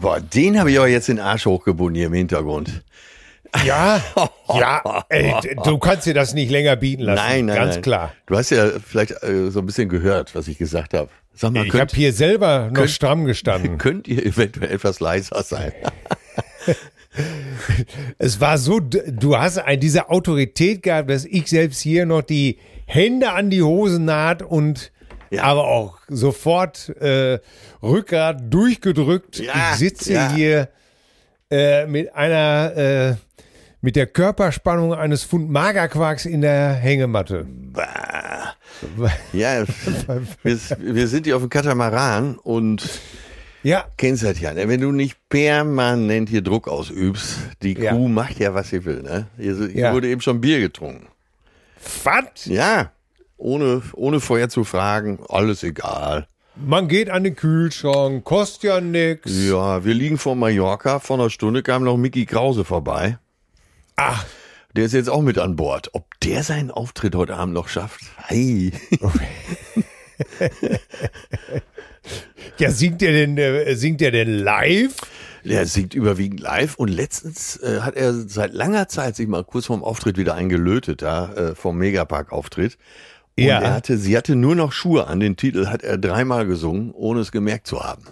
Boah, den habe ich aber jetzt den Arsch hochgebunden hier im Hintergrund. Ja, ja, ey, du kannst dir das nicht länger bieten lassen. Nein, nein, ganz nein. klar. Du hast ja vielleicht äh, so ein bisschen gehört, was ich gesagt habe. Sag mal, ich habe hier selber noch könnt, stramm gestanden. Könnt ihr eventuell etwas leiser sein? es war so, du hast diese Autorität gehabt, dass ich selbst hier noch die Hände an die Hosen naht und ja. aber auch sofort äh, Rückgrat durchgedrückt. Ja, ich sitze ja. hier äh, mit einer, äh, mit der Körperspannung eines Pfund Magerquarks in der Hängematte. Bah. Ja, wir, wir sind hier auf dem Katamaran und ja. Kennst das ja, ne? Wenn du nicht permanent hier Druck ausübst, die Kuh macht ja, was sie will, ne? Hier, hier wurde eben schon Bier getrunken. Was? Ja. Ohne, ohne vorher zu fragen, alles egal. Man geht an den Kühlschrank, kostet ja nix. Ja, wir liegen vor Mallorca. Vor einer Stunde kam noch Mickey Krause vorbei. Ach. Der ist jetzt auch mit an Bord. Ob der seinen Auftritt heute Abend noch schafft? Hey. ja, singt der denn, äh, singt der denn live? Der singt überwiegend live und letztens äh, hat er seit langer Zeit sich mal kurz vorm Auftritt wieder eingelötet, da äh, vom Megapark-Auftritt. Und ja. er hatte, sie hatte nur noch Schuhe an. Den Titel hat er dreimal gesungen, ohne es gemerkt zu haben.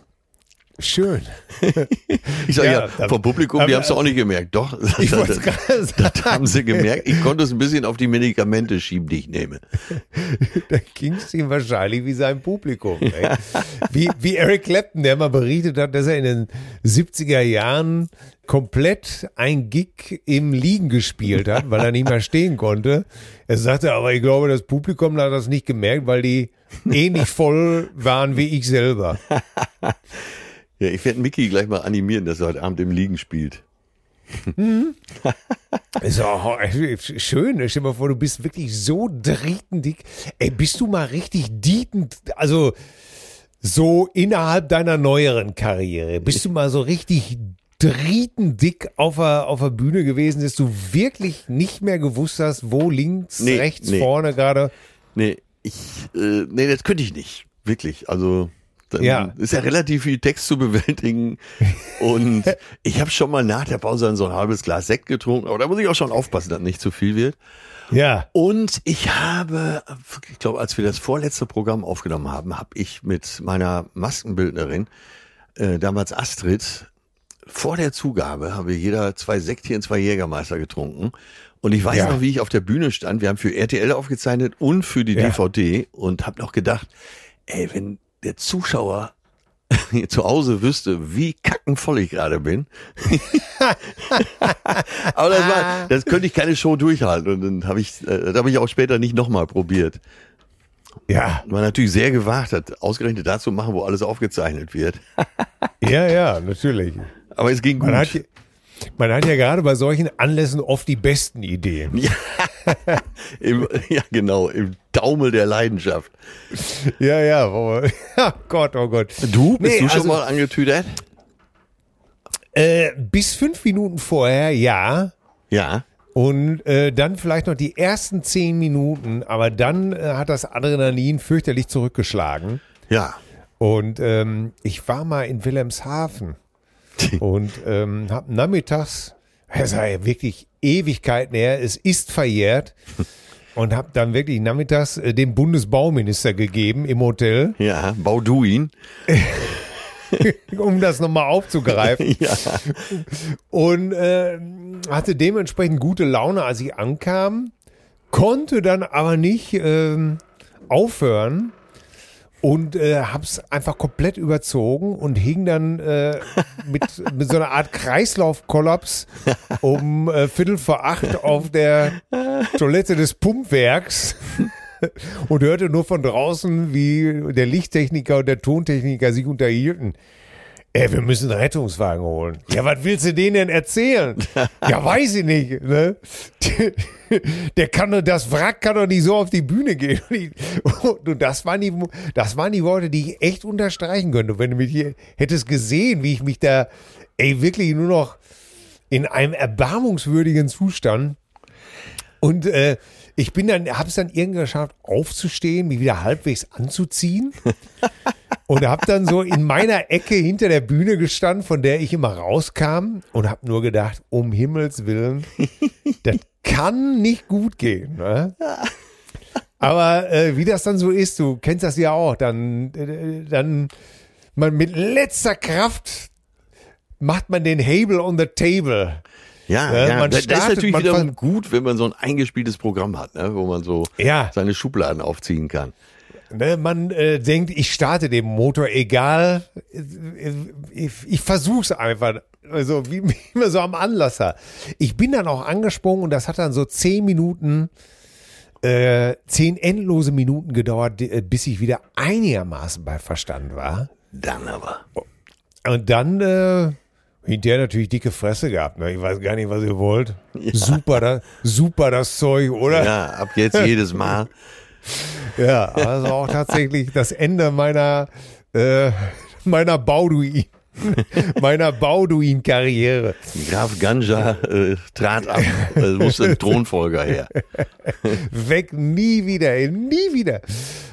Schön. ich sage ja, ja, vom Publikum, aber, die haben es auch nicht gemerkt. Doch, ich das, das, das haben sie gemerkt. Ich konnte es ein bisschen auf die Medikamente schieben, die ich nehme. da ging es ihm wahrscheinlich wie sein Publikum. wie, wie Eric Clapton, der mal berichtet hat, dass er in den 70er Jahren komplett ein Gig im Liegen gespielt hat, weil er nicht mehr stehen konnte. Er sagte aber, ich glaube, das Publikum hat das nicht gemerkt, weil die ähnlich voll waren wie ich selber. Ja, ich werde Mickey gleich mal animieren, dass er heute Abend im Liegen spielt. Mhm. ist auch schön. Stell dir mal vor, du bist wirklich so drietendick. Ey, bist du mal richtig dietend, also so innerhalb deiner neueren Karriere, bist du mal so richtig drietendick auf der, auf der Bühne gewesen, dass du wirklich nicht mehr gewusst hast, wo links, nee, rechts, nee. vorne gerade? Nee, ich, äh, nee, das könnte ich nicht. Wirklich. Also, ja. ist ja relativ viel Text zu bewältigen. Und ich habe schon mal nach der Pause so ein halbes Glas Sekt getrunken, aber da muss ich auch schon aufpassen, dass nicht zu viel wird. Ja. Und ich habe, ich glaube, als wir das vorletzte Programm aufgenommen haben, habe ich mit meiner Maskenbildnerin, äh, damals Astrid, vor der Zugabe habe jeder zwei Sektchen, zwei Jägermeister getrunken. Und ich weiß ja. noch, wie ich auf der Bühne stand. Wir haben für RTL aufgezeichnet und für die ja. DVD und habe noch gedacht, ey, wenn der Zuschauer zu Hause wüsste, wie kackenvoll ich gerade bin. Aber das, war, das könnte ich keine Show durchhalten. Und dann habe ich, äh, das habe ich auch später nicht nochmal probiert. Ja, War natürlich sehr gewagt, hat ausgerechnet dazu machen, wo alles aufgezeichnet wird. ja, ja, natürlich. Aber es ging gut. Man hat, ja- man hat ja gerade bei solchen Anlässen oft die besten Ideen. Im, ja, genau, im Taumel der Leidenschaft. Ja, ja, oh Gott, oh Gott. Du, bist Nee, du schon also- mal angetüdert? Äh, bis fünf Minuten vorher, ja. Ja. Und äh, dann vielleicht noch die ersten zehn Minuten, aber dann äh, hat das Adrenalin fürchterlich zurückgeschlagen. Ja. Und ähm, ich war mal in Wilhelmshaven und ähm, hab nachmittags, es war ja wirklich Ewigkeiten her, es ist verjährt und hab dann wirklich nachmittags äh, dem Bundesbauminister gegeben im Hotel, Ja, Bauduin. um das nochmal aufzugreifen. Ja. und äh, hatte dementsprechend gute Laune, als ich ankam, konnte dann aber nicht ähm, aufhören und äh, hab's einfach komplett überzogen und hing dann äh, mit, mit so einer Art Kreislaufkollaps um äh, Viertel vor acht auf der Toilette des Pumpwerks und hörte nur von draußen, wie der Lichttechniker und der Tontechniker sich unterhielten. Ey, wir müssen einen Rettungswagen holen. Ja, was willst du denen denn erzählen? Ja, weiß ich nicht. Ne? Der kann doch, das Wrack kann doch nicht so auf die Bühne gehen. Und das waren die, das waren die Worte, die ich echt unterstreichen könnte. Und wenn du mich hier hättest gesehen, wie ich mich da, ey, wirklich nur noch in einem erbarmungswürdigen Zustand und äh, ich bin dann, hab's dann irgendwie geschafft, aufzustehen, mich wieder halbwegs anzuziehen. und hab dann so in meiner Ecke hinter der Bühne gestanden, von der ich immer rauskam und hab nur gedacht, um Himmels Willen, das kann nicht gut gehen. Ne? Aber äh, wie das dann so ist, du kennst das ja auch, dann, äh, dann man mit letzter Kraft macht man den Hebel on the table. Ja, Ja, ja. man das, das ist startet, natürlich wiederum gut, wenn man so ein eingespieltes Programm hat, ne? wo man so Ja. seine Schubladen aufziehen kann. Ne, man äh, denkt, ich starte den Motor, egal. Ich, ich versuch's einfach. Also wie wie immer so am Anlasser. Ich bin dann auch angesprungen und das hat dann so zehn Minuten, äh, zehn endlose Minuten gedauert, äh, bis ich wieder einigermaßen bei Verstand war. Dann aber. Und dann äh, hinterher natürlich dicke Fresse gehabt. Ne? Ich weiß gar nicht, was ihr wollt. Super, da, super das Zeug, oder? Ja, ab jetzt jedes Mal. Ja, also auch tatsächlich das Ende meiner, äh, meiner Bauduin, meiner Bauduin-Karriere. Graf Ganja äh, trat ab. Es musste ein Thronfolger her. Weg, nie wieder, ey, nie wieder.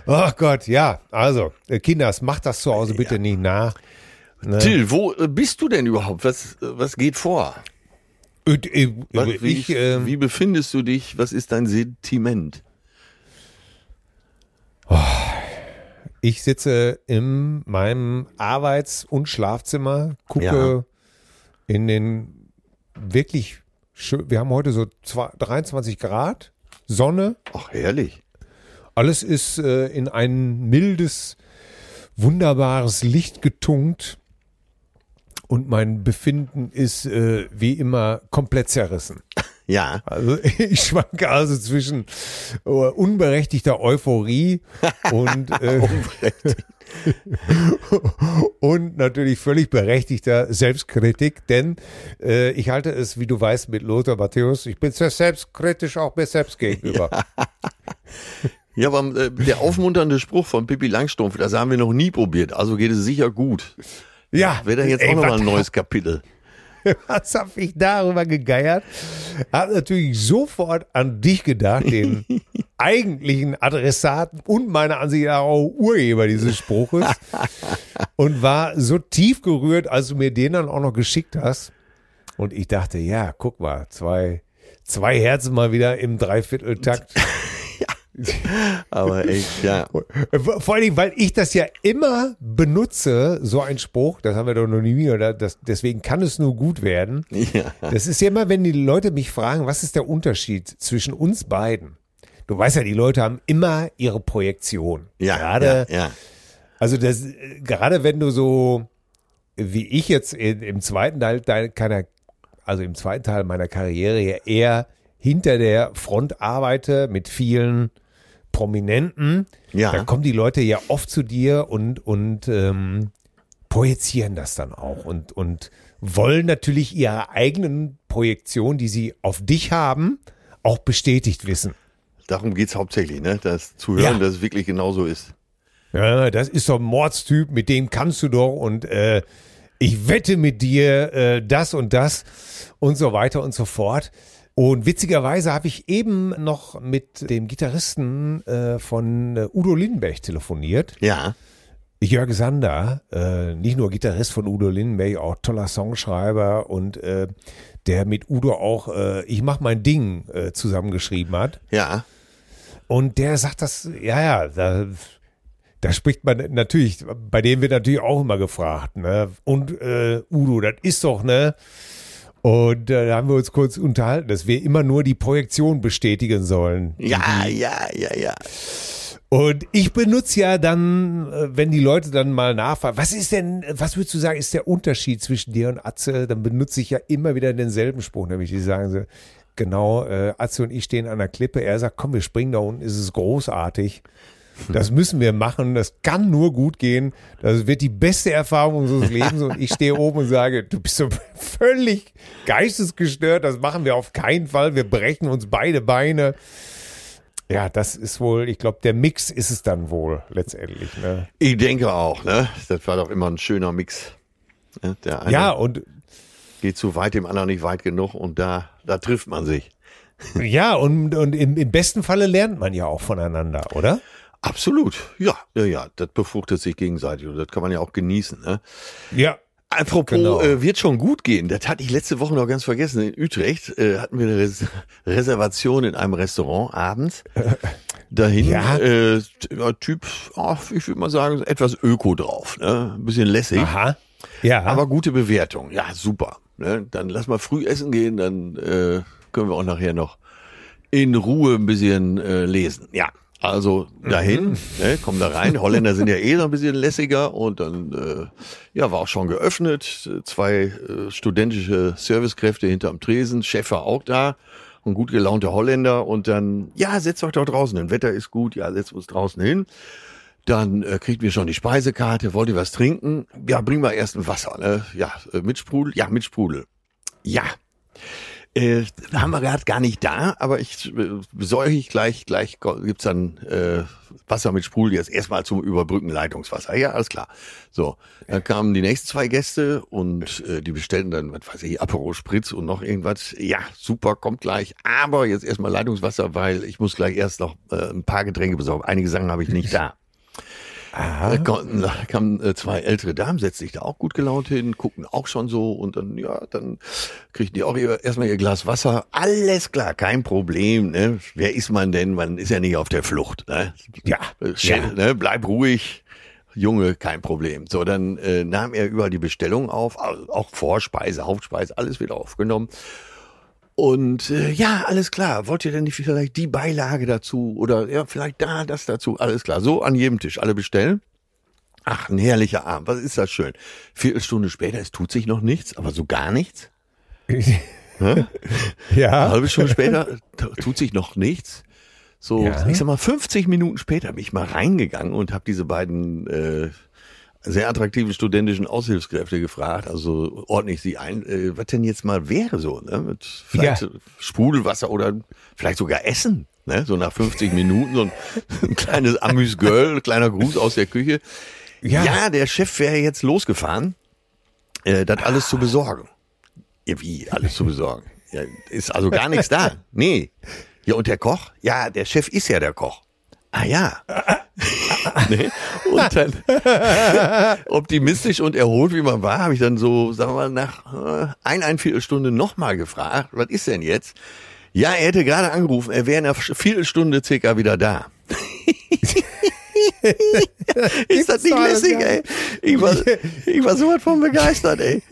Ach Gott, ja, also, äh, Kinders, macht das zu Hause bitte nicht nach. Till, wo äh, bist du denn überhaupt? Was, äh, was geht vor? Und, äh, Was, wie, ich, äh, wie befindest du dich? Was ist dein Sentiment? ich sitze in meinem Arbeits- und Schlafzimmer, gucke Ja. in den wirklich schön, wir haben heute so zwei- 23 Grad, Sonne, Ach, herrlich. Alles ist äh, in ein mildes, wunderbares Licht getunkt. Und mein Befinden ist äh, wie immer komplett zerrissen. Ja, Also ich schwanke also zwischen äh, unberechtigter Euphorie und, äh, und natürlich völlig berechtigter Selbstkritik, denn äh, ich halte es, wie du weißt, mit Lothar Matthäus, ich bin sehr selbstkritisch auch mir selbst gegenüber. ja, aber äh, der aufmunternde Spruch von Pippi Langstrumpf, das haben wir noch nie probiert. Also geht es sicher gut. Ja, Wäre da jetzt ey, auch noch mal was ein neues Kapitel. Was hab ich darüber gegeiert? Hab natürlich sofort an dich gedacht, den eigentlichen Adressaten und meiner Ansicht nach auch Urheber dieses Spruches. Und war so tief gerührt, als du mir den dann auch noch geschickt hast. Und ich dachte, ja, guck mal, zwei, zwei Herzen mal wieder im Dreivierteltakt. Aber echt, ja. Vor allen Dingen, weil ich das ja immer benutze, so ein Spruch, das haben wir doch noch nie gehört, das, deswegen kann es nur gut werden. Ja. Das ist ja immer, wenn die Leute mich fragen, was ist der Unterschied zwischen uns beiden? Du weißt ja, die Leute haben immer ihre Projektion. Ja, Gerade, ja, ja. also das, gerade wenn du so, wie ich jetzt in, im zweiten Teil deiner, also im zweiten Teil meiner Karriere ja eher hinter der Front arbeite mit vielen Prominenten, Ja. da kommen die Leute ja oft zu dir und, und ähm, projizieren das dann auch und, und wollen natürlich ihre eigenen Projektionen, die sie auf dich haben, auch bestätigt wissen. Darum geht's hauptsächlich, ne? Das zu hören, Ja. dass es wirklich genauso ist. Ja, das ist doch ein Mordstyp, mit dem kannst du doch und äh, ich wette mit dir äh, das und das und so weiter und so fort. Und witzigerweise habe ich eben noch mit dem Gitarristen äh, von äh, Udo Lindenberg telefoniert. Ja. Jörg Sander, äh, nicht nur Gitarrist von Udo Lindenberg, auch toller Songschreiber und äh, der mit Udo auch äh, Ich mach mein Ding äh, zusammengeschrieben hat. Ja. Und der sagt das, ja, ja, da, da spricht man natürlich, bei dem wird natürlich auch immer gefragt, ne? Und Udo, das ist doch, ne? Und äh, da haben wir uns kurz unterhalten, dass wir immer nur die Projektion bestätigen sollen. Ja, ja, ja, ja. Und ich benutze ja dann, äh, wenn die Leute dann mal nachfragen, was ist denn, was würdest du sagen, ist der Unterschied zwischen dir und Atze? Dann benutze ich ja immer wieder denselben Spruch, nämlich die sagen so, genau, äh, Atze und ich stehen an der Klippe. Er sagt, komm, wir springen da unten, ist es großartig. Das müssen wir machen, das kann nur gut gehen. Das wird die beste Erfahrung unseres Lebens und ich stehe oben und sage, du bist so völlig geistesgestört, das machen wir auf keinen Fall, wir brechen uns beide Beine. Ja, das ist wohl, ich glaube, der Mix ist es dann wohl letztendlich. Ne? Ich denke auch, ne? Das war doch immer ein schöner Mix. Ne? Der eine Ja, und geht zu weit, dem anderen nicht weit genug und da, da trifft man sich. ja, und, und im, im besten Falle lernt man ja auch voneinander, oder? Absolut. Ja, ja, ja. Das befruchtet sich gegenseitig und das kann man ja auch genießen, ne? Ja. Apropos, Genau. äh, wird schon gut gehen. Das hatte ich letzte Woche noch ganz vergessen. In Utrecht äh, hatten wir eine Res Reservation in einem Restaurant abends. Dahin, Ja. äh, Typ, oh, ich würde mal sagen, etwas Öko drauf. Ne? Ein bisschen lässig, Aha. Ja. aber gute Bewertung. Ja, super. Ne? Dann lass mal früh essen gehen, dann äh, können wir auch nachher noch in Ruhe ein bisschen äh, lesen. Ja, also dahin, ne, komm da rein. Holländer sind ja eh so ein bisschen lässiger und dann äh, ja war auch schon geöffnet. Zwei äh, studentische Servicekräfte hinterm Tresen, Chef war auch da und gut gelaunte Holländer und dann ja setzt euch doch draußen hin. Wetter ist gut, ja setzt uns draußen hin. Dann äh, kriegt wir schon die Speisekarte. Wollt ihr was trinken? Ja, bring mal erst ein Wasser. Ne? Ja, äh, mit Sprudel? Ja, mit Sprudel. Ja. Äh, haben wir gerade gar nicht da, aber ich äh, besorge ich gleich, gleich gibt's dann äh, Wasser mit Sprudel jetzt erstmal zum Überbrücken Leitungswasser. Ja, alles klar. So, dann kamen die nächsten zwei Gäste und äh, die bestellten dann, was weiß ich, Aperol Spritz und noch irgendwas. Ja, super, kommt gleich. Aber jetzt erstmal Leitungswasser, weil ich muss gleich erst noch äh, ein paar Getränke besorgen. Einige Sachen habe ich nicht da. Da konnten, kamen äh, zwei ältere Damen, setzten sich da auch gut gelaunt hin, guckten auch schon so und dann, ja, dann kriegten die auch ihr, erstmal ihr Glas Wasser. Alles klar, kein Problem, ne? Wer ist man denn? Man ist ja nicht auf der Flucht, ne? Ja, Äh, ja. ne? Bleib ruhig. Junge, kein Problem. So, dann äh, nahm er überall die Bestellung auf, also auch Vorspeise, Hauptspeise, alles wieder aufgenommen. Und äh, ja, alles klar. Wollt ihr denn nicht vielleicht die Beilage dazu oder ja, vielleicht da das dazu? Alles klar. So an jedem Tisch alle bestellen. Ach, ein herrlicher Abend. Was ist das schön? Viertelstunde später, es tut sich noch nichts, aber so gar nichts. Eine ja. halbe Stunde später tut sich noch nichts. So, Ja. ich sag mal, 50 Minuten später bin ich mal reingegangen und habe diese beiden äh, sehr attraktiven studentischen Aushilfskräfte gefragt, also ordne ich sie ein, äh, was denn jetzt mal wäre so, ne? Mit vielleicht Ja. Sprudelwasser oder vielleicht sogar Essen, ne? So nach 50 Minuten, so ein, ein kleines Amüs-Girl, ein kleiner Gruß aus der Küche. Ja. Ja, der Chef wäre jetzt losgefahren, äh, das alles zu besorgen. Ja, wie alles zu besorgen? Ja, ist also gar nichts da. Nee. Ja, und der Koch? Ja, der Chef ist ja der Koch. Ah ja. nee. Und dann optimistisch und erholt, wie man war, habe ich dann so, sagen wir mal, nach äh, ein, ein Viertelstunde nochmal gefragt, was ist denn jetzt? Ja, er hätte gerade angerufen, er wäre in einer Viertelstunde circa wieder da. ist das nicht lässig, ey? Ich war, ich war sowas von begeistert, ey.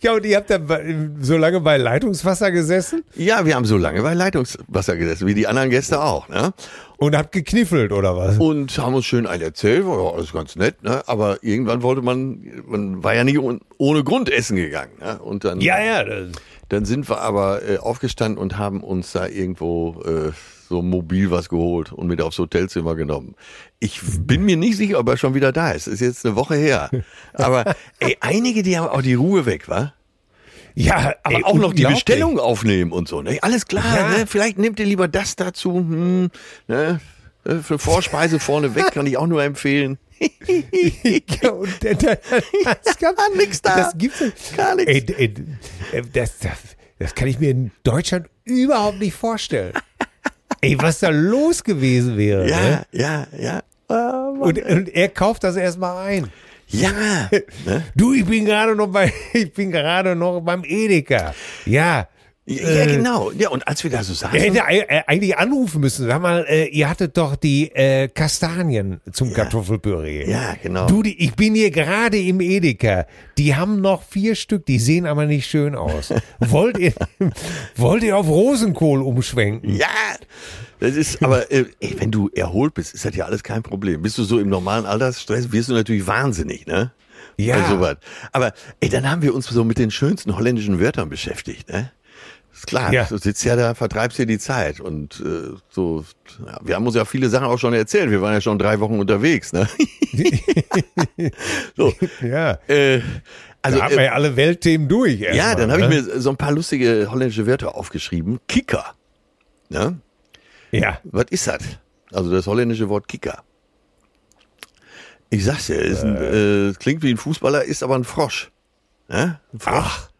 Ja, und ihr habt da so lange bei Leitungswasser gesessen Ja, wir haben so lange bei Leitungswasser gesessen, wie die anderen Gäste auch, ne? und habt gekniffelt oder was? Und haben uns schön ein erzählt, war ja alles ganz nett, ne? Aber irgendwann wollte man, man war ja nicht ohne, Grund essen gegangen, ne? Und dann, Ja, ja. Dann sind wir aber äh, aufgestanden und haben uns da irgendwo äh, so mobil was geholt und mit aufs Hotelzimmer genommen. Ich bin mir nicht sicher, ob er schon wieder da ist. Ist jetzt eine Woche her. Aber ey, einige, die haben auch die Ruhe weg, wa? Ja, Aber ey, auch noch die. Bestellung aufnehmen und so. Ne? Alles klar, Ja. ne? vielleicht nehmt ihr lieber das dazu. Hm, ne? Äh, Für Vorspeise vorne weg kann ich auch nur empfehlen. Ja, und der, der, das gab, Nix da. Das gibt's Gar nichts. Ey, ey, äh, das, das, das kann ich mir in Deutschland überhaupt nicht vorstellen. Ey, was da los gewesen wäre. Ne? Ja, ja, ja. Ah, Mann. Und, und er kauft das erstmal ein. Ja, ne? Du, ich bin gerade noch bei, ich bin gerade noch beim Edeka. Ja. Ja, genau. Ja, und als wir da so Er saßen, hätte ei- äh, eigentlich anrufen müssen. Sag mal, äh, ihr hattet doch die äh, Kastanien zum Kartoffelpüree. Ja, genau. Du, die, ich bin hier gerade im Edeka. Die haben noch vier Stück, die sehen aber nicht schön aus. wollt ihr, wollt ihr auf Rosenkohl umschwenken? ja, das ist, aber äh, ey, wenn du erholt bist, ist das ja alles kein Problem. Bist du so im normalen Altersstress, wirst du natürlich wahnsinnig, ne? Ja. Sowas. Aber ey, dann haben wir uns so mit den schönsten holländischen Wörtern beschäftigt, ne? Klar, Ja. du sitzt ja da, vertreibst dir die Zeit und äh, so. Ja, wir haben uns ja viele Sachen auch schon erzählt. Wir waren ja schon drei Wochen unterwegs, ne? so, Ja. äh, also da haben wir äh, ja alle Weltthemen durch. ja, dann habe ich ne? mir so ein paar lustige holländische Wörter aufgeschrieben. Kicker, ne? Ja. Was ist das? Also das holländische Wort Kicker. Ich sag's dir, ist ein, äh, klingt wie ein Fußballer, ist aber ein Frosch. Ja? Ein Frosch. Ach.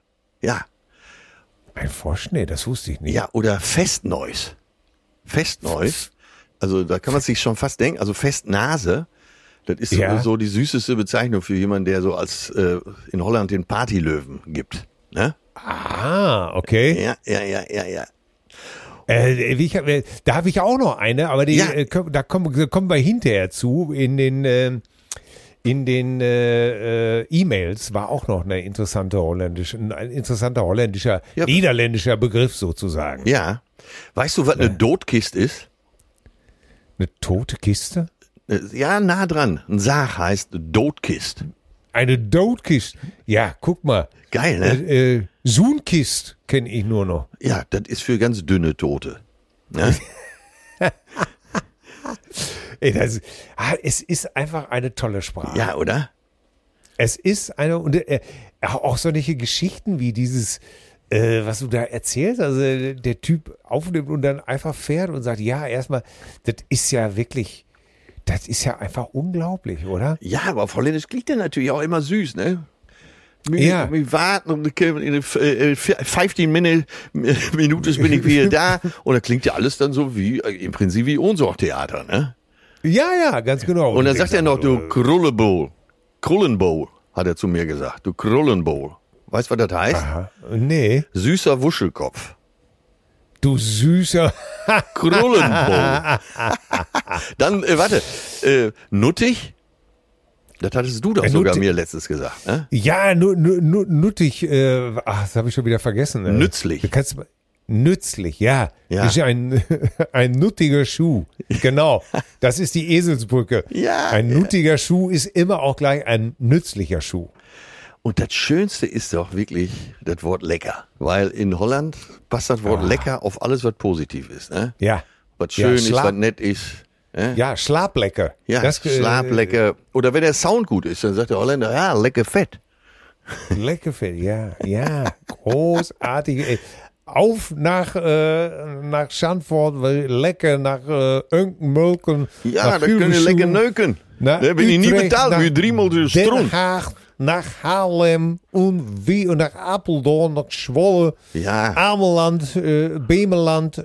Ja. Ein Frosch? Nee, das wusste ich nicht. Ja, oder Festneus. Festneus. Also da kann man sich schon fast denken, also Festnase. Das ist Ja. so die süßeste Bezeichnung für jemanden, der so als äh, in Holland den Partylöwen gibt. Ne? Ah, okay. Ja, ja, ja, ja, ja. Äh, ich, äh, da habe ich auch noch eine, aber die, Ja. äh, da kommen, kommen wir hinterher zu. In den, äh, in den äh, äh, E-Mails war auch noch eine interessante holländische, ein interessanter holländischer, Ja. niederländischer Begriff sozusagen. Ja. Weißt du, was eine Dotkist ist? Eine tote Kiste? Äh, Ja, nah dran. Ein Sarg heißt Dotkist. Eine Doodkist. Ja, guck mal. Geil, ne? Äh, äh, Zoomkist kenne ich nur noch. Ja, das ist für ganz dünne Tote. Ne? Ey, das, ah, es ist einfach eine tolle Sprache. ja, oder? Es ist eine, und äh, auch solche Geschichten wie dieses, äh, was du da erzählst, also äh, der Typ aufnimmt und dann einfach fährt und sagt, ja, erstmal, das ist ja wirklich, das ist ja einfach unglaublich, oder? Ja, aber auf Holländisch klingt der natürlich auch immer süß, ne? Wir, Ja. wir warten und in äh, 15 Minuten bin ich wieder da. Und da klingt ja alles dann so wie, äh, im Prinzip wie Ohnsorgtheater, ne? Ja, ja, ganz genau. Und dann sagt er noch, du Krullenbowl. Krullenbowl, hat er zu mir gesagt. Du Krullenbowl. Weißt du, was das heißt? Aha, nee, Süßer Wuschelkopf. du süßer. Krullenbowl. Dann, äh, warte, äh, nuttig? Das hattest du doch Äh, sogar nuttig- mir letztens gesagt, ne? Ja, nu, nu, nu, nuttig, äh, ach, das habe ich schon wieder vergessen. Äh. Nützlich. Du kannst, nützlich, ja. Ja. Ist ein, ein nuttiger Schuh. Genau. Das ist die Eselsbrücke. Ja, Ein ja. nuttiger Schuh ist immer auch gleich ein nützlicher Schuh. Und das Schönste ist doch wirklich das Wort lecker. Weil in Holland passt das Wort lecker auf alles, was positiv ist. Ne? Ja. Was Ja, schön ist, Schla- was nett ist. Ne? Ja, Schlaflecker. Ja, das, äh, Schlaf lecker. Oder wenn der Sound gut ist, dann sagt der Holländer, ja, lecker fett. Lecker Fett, ja, ja. Großartig. ey. Auf nach, äh, nach Schandford, weil lecker nach äh, Unkenmulken. Ja, nach da können Hilversum, lekker neuken. nach Da bin ich nie Utrecht, betaald, nach wie driemaal de Den stroom. Haag, nach Haarlem und wie und nach Apeldoorn, nach Zwolle, Ja. Ameland, äh, Bemeland,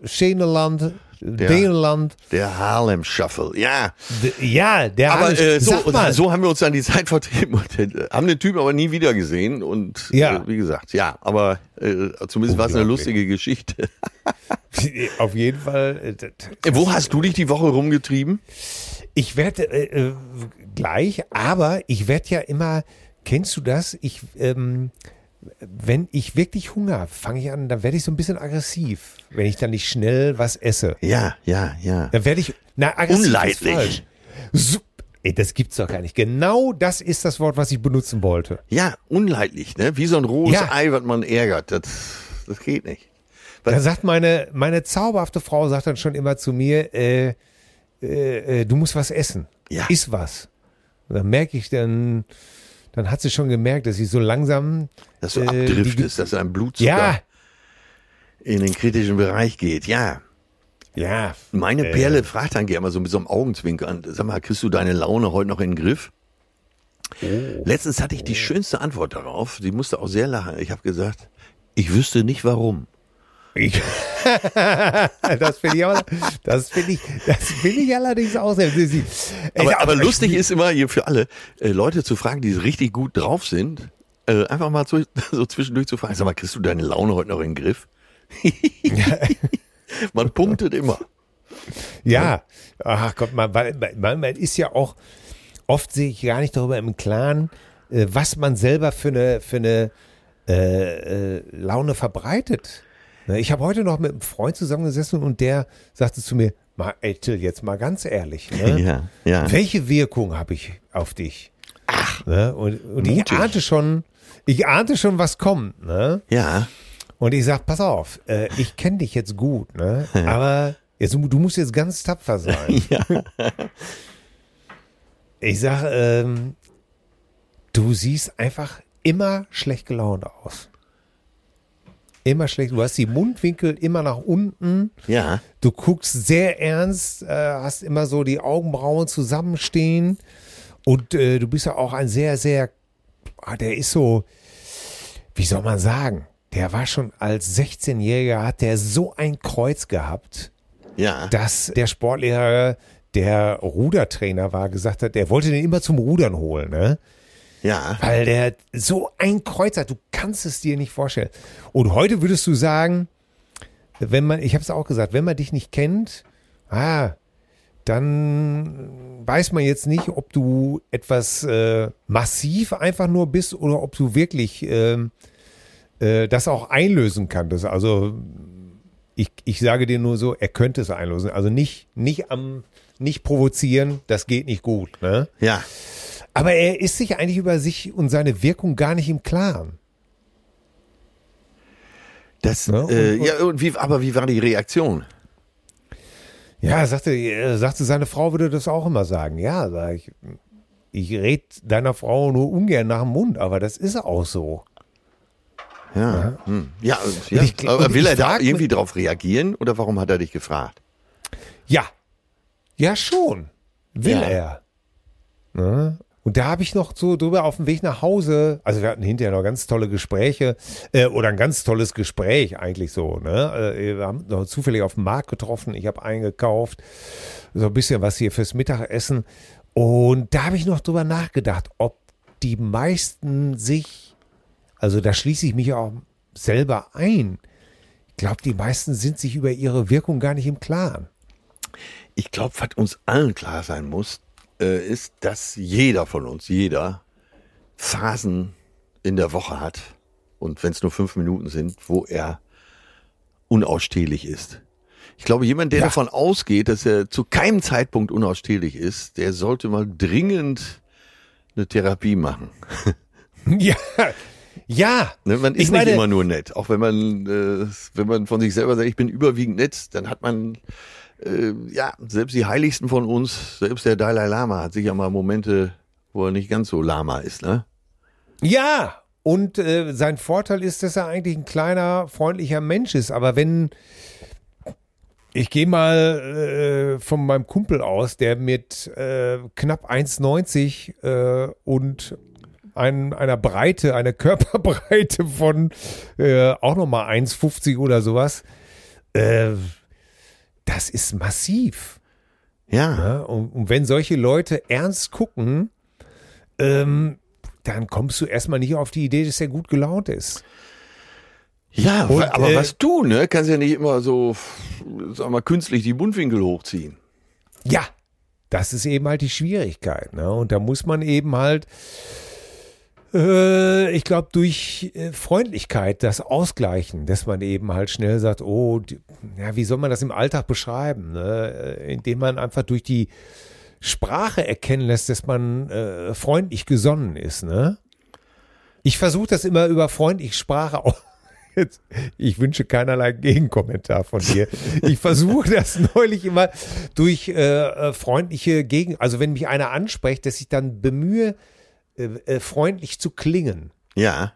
Scheneland, Deenland. Der Harlem Shuffle, ja. D- Ja, der Aber alles- äh, so, Sag mal, so haben wir uns dann die Zeit vertrieben und äh, haben den Typen aber nie wieder gesehen. Und Ja. äh, wie gesagt, ja, aber äh, zumindest war es eine lustige Geschichte. auf jeden Fall. äh, Äh, Wo hast du dich die Woche rumgetrieben? Ich werde äh, gleich, aber ich werde ja immer, kennst du das? Ich, ähm, wenn ich wirklich Hunger habe, fange ich an, dann werde ich so ein bisschen aggressiv, wenn ich dann nicht schnell was esse. Ja, ja, ja. Dann werde ich, na, aggressiv Unleidlich. So, ey, das gibt's doch gar nicht. Genau das ist das Wort, was ich benutzen wollte. Ja, unleidlich, ne? Wie so ein rohes Ja. Ei, was man ärgert. Das, Das geht nicht. Da sagt meine, meine zauberhafte Frau sagt dann schon immer zu mir, äh, äh, äh, du musst was essen. Ja. Iss was. Und dann merke ich dann, dann hat sie schon gemerkt, dass ich so langsam. Dass du äh, abdriftest, die- dass dein Blutzucker Ja, in den kritischen Bereich geht. Ja. ja. Meine Äh. Perle fragt dann gerne mal so mit so einem Augenzwinkern, sag mal, kriegst du deine Laune heute noch in den Griff? Oh. Letztens hatte ich die schönste Antwort darauf. Sie musste auch sehr lachen. Ich habe gesagt, ich wüsste nicht warum. Das finde ich, auch- das finde ich, das finde ich allerdings auch sehr. Sie, Aber, aber lustig ist immer hier für alle, äh, Leute zu fragen, die richtig gut drauf sind, äh, einfach mal so, so zwischendurch zu fragen, sag mal, kriegst du deine Laune heute noch in den Griff? Man punktet immer. Ja, ach Gott, man, weil- man, man ist ja auch, oft sehe ich gar nicht darüber im Klaren, äh, was man selber für eine, für eine äh, äh, Laune verbreitet. Ne, Ich habe heute noch mit einem Freund zusammengesessen und der sagte zu mir, mal, ey Till, jetzt mal ganz ehrlich, ne? Ja, ja. welche Wirkung habe ich auf dich? Ach, ne? und, und ich ahnte schon, ich ahnte schon, was kommt, ne? Ja, Und ich sag, pass auf, äh, ich kenne dich jetzt gut, ne? Aber jetzt, du musst jetzt ganz tapfer sein. Ich sag, ähm, du siehst einfach immer schlecht gelaunt aus. Immer schlecht. Du hast die Mundwinkel immer nach unten. ja. Du guckst sehr ernst, äh, hast immer so die Augenbrauen zusammenstehen. Und äh, du bist ja auch ein sehr, sehr, ah, der ist so, wie soll man sagen, der war schon als 16-Jähriger, hat der so ein Kreuz gehabt, Ja. dass der Sportlehrer, der Rudertrainer war, gesagt hat, der wollte den immer zum Rudern holen, ne? Ja. Weil der so ein Kreuz hat, du kannst es dir nicht vorstellen. Und heute würdest du sagen, wenn man, ich habe es auch gesagt, wenn man dich nicht kennt, ah, dann weiß man jetzt nicht, ob du etwas äh, massiv einfach nur bist oder ob du wirklich ähm, äh, das auch einlösen kannst. Also ich, ich sage dir nur so, er könnte es einlösen. Also nicht, nicht am, nicht provozieren, das geht nicht gut. Ne? Ja. Aber er ist sich eigentlich über sich und seine Wirkung gar nicht im Klaren. Das, Ja, und- äh, und- ja, und wie, aber wie war die Reaktion? Ja, er sagte, er sagte, seine Frau würde das auch immer sagen. Ja, sag ich, ich red deiner Frau nur ungern nach dem Mund, aber das ist auch so. Ja. Hm. Ja, ja. ich aber will er da irgendwie drauf reagieren oder warum hat er dich gefragt? Ja, ja schon, will Ja. er. Ne? Und da habe ich noch so drüber auf dem Weg nach Hause, also wir hatten hinterher noch ganz tolle Gespräche äh, oder ein ganz tolles Gespräch eigentlich so. Ne? Äh, wir haben noch zufällig auf dem Markt getroffen, ich habe eingekauft, so ein bisschen was hier fürs Mittagessen. Und da habe ich noch drüber nachgedacht, ob die meisten sich, also da schließe ich mich auch selber ein, ich glaube, die meisten sind sich über ihre Wirkung gar nicht im Klaren. Ich glaube, was uns allen klar sein muss, äh, ist, dass jeder von uns, jeder, Phasen in der Woche hat. Und wenn es nur fünf Minuten sind, wo er unausstehlich ist. Ich glaube, jemand, der Ja. davon ausgeht, dass er zu keinem Zeitpunkt unausstehlich ist, der sollte mal dringend eine Therapie machen. Ja, ja. Ne, man ist meine- nicht immer nur nett. Auch wenn man, äh, wenn man von sich selber sagt, ich bin überwiegend nett, dann hat man, äh, ja, selbst die Heiligsten von uns, selbst der Dalai Lama hat sicher mal Momente, wo er nicht ganz so Lama ist, ne? Ja. Und äh, sein Vorteil ist, dass er eigentlich ein kleiner, freundlicher Mensch ist. Aber wenn ich gehe mal äh, von meinem Kumpel aus, der mit äh, knapp 1,90 äh, und ein, einer Breite, einer Körperbreite von äh, auch nochmal 1,50 oder sowas, äh, das ist massiv. Ja. Ja, und, und wenn solche Leute ernst gucken, ähm, dann kommst du erstmal nicht auf die Idee, dass er gut gelaunt ist. Ja, Und, aber äh, was du, ne? Kannst ja nicht immer so, sag mal, künstlich die Mundwinkel hochziehen. Ja, das ist eben halt die Schwierigkeit. Ne? Und da muss man eben halt, äh, ich glaube, durch äh, Freundlichkeit das ausgleichen, dass man eben halt schnell sagt, oh, die, ja, wie soll man das im Alltag beschreiben? Ne? Äh, Indem man einfach durch die Sprache erkennen lässt, dass man äh, freundlich gesonnen ist. Ne? Ich versuche das immer über freundlich Sprache auch Jetzt, ich wünsche keinerlei Gegenkommentar von dir. Ich versuche das neulich immer durch äh, freundliche Gegen, also wenn mich einer anspricht, dass ich dann bemühe, äh, äh, freundlich zu klingen. Ja.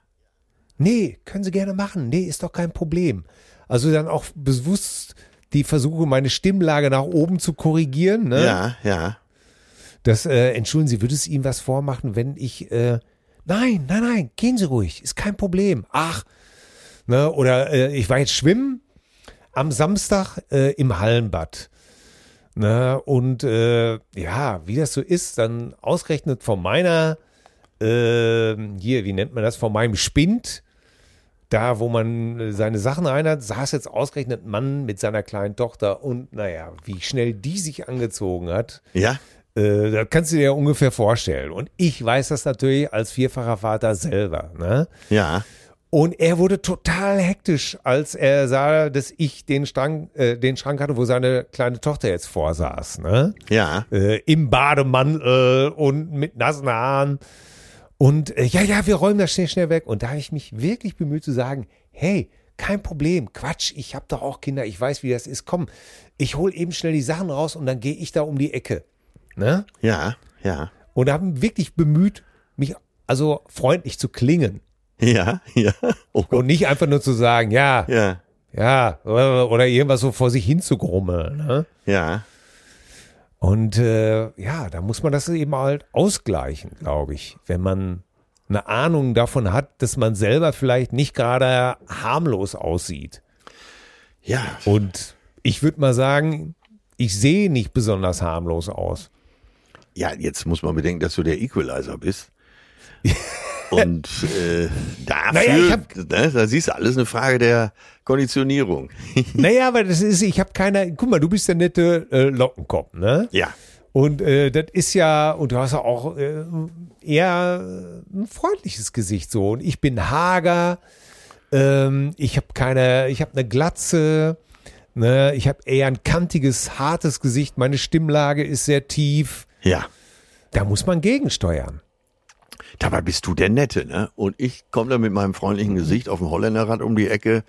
Nee, können Sie gerne machen. Nee, ist doch kein Problem. Also dann auch bewusst die Versuche, meine Stimmlage nach oben zu korrigieren. Ne? Ja, ja. Das, äh, entschuldigen Sie, würde es Ihnen was vormachen, wenn ich, äh, nein, nein, nein, gehen Sie ruhig, ist kein Problem. Ach, ne, oder äh, ich war jetzt schwimmen am Samstag äh, im Hallenbad. Ne, und äh, ja, wie das so ist, dann ausgerechnet von meiner, äh, hier, wie nennt man das, von meinem Spind, da, wo man äh, seine Sachen rein hat, saß jetzt ausgerechnet ein Mann mit seiner kleinen Tochter und naja, wie schnell die sich angezogen hat. Ja. Äh, da kannst du dir ja ungefähr vorstellen. Und ich weiß das natürlich als vierfacher Vater selber. Ne? Ja. Und er wurde total hektisch, als er sah, dass ich den Schrank, äh, den Schrank hatte, wo seine kleine Tochter jetzt vorsaß. Ne? Ja. Äh, Im Bademantel und mit nassen Haaren. Und äh, ja, ja, wir räumen das schnell, schnell weg. Und da habe ich mich wirklich bemüht zu sagen, hey, kein Problem, Quatsch, ich habe doch auch Kinder, ich weiß, wie das ist. Komm, ich hole eben schnell die Sachen raus und dann gehe ich da um die Ecke. Ne? Ja. Ja. Und haben wirklich bemüht, mich also freundlich zu klingen. Ja. Ja. Oh. Und nicht einfach nur zu sagen, ja, Ja. ja, oder oder irgendwas so vor sich hin zu grummeln. Ne? Ja. Und äh, ja, da muss man das eben halt ausgleichen, glaube ich. Wenn man eine Ahnung davon hat, dass man selber vielleicht nicht gerade harmlos aussieht. Ja. Und ich würde mal sagen, ich sehe nicht besonders harmlos aus. Ja, jetzt muss man bedenken, dass du der Equalizer bist. Und äh, dafür, Naja, ich hab- ne, da siehst du alles eine Frage der Konditionierung. Naja, aber das ist, ich habe keine, guck mal, du bist der nette äh, Lockenkopf, ne? ja. Und äh, das ist ja, und du hast ja auch äh, eher ein freundliches Gesicht so. Und ich bin hager, ähm, ich habe keine, ich habe eine Glatze, ne? ich habe eher ein kantiges, hartes Gesicht, meine Stimmlage ist sehr tief. Ja. Da muss man gegensteuern. Dabei bist du der Nette, ne? Und ich komme da mit meinem freundlichen Gesicht auf dem Holländerrad um die Ecke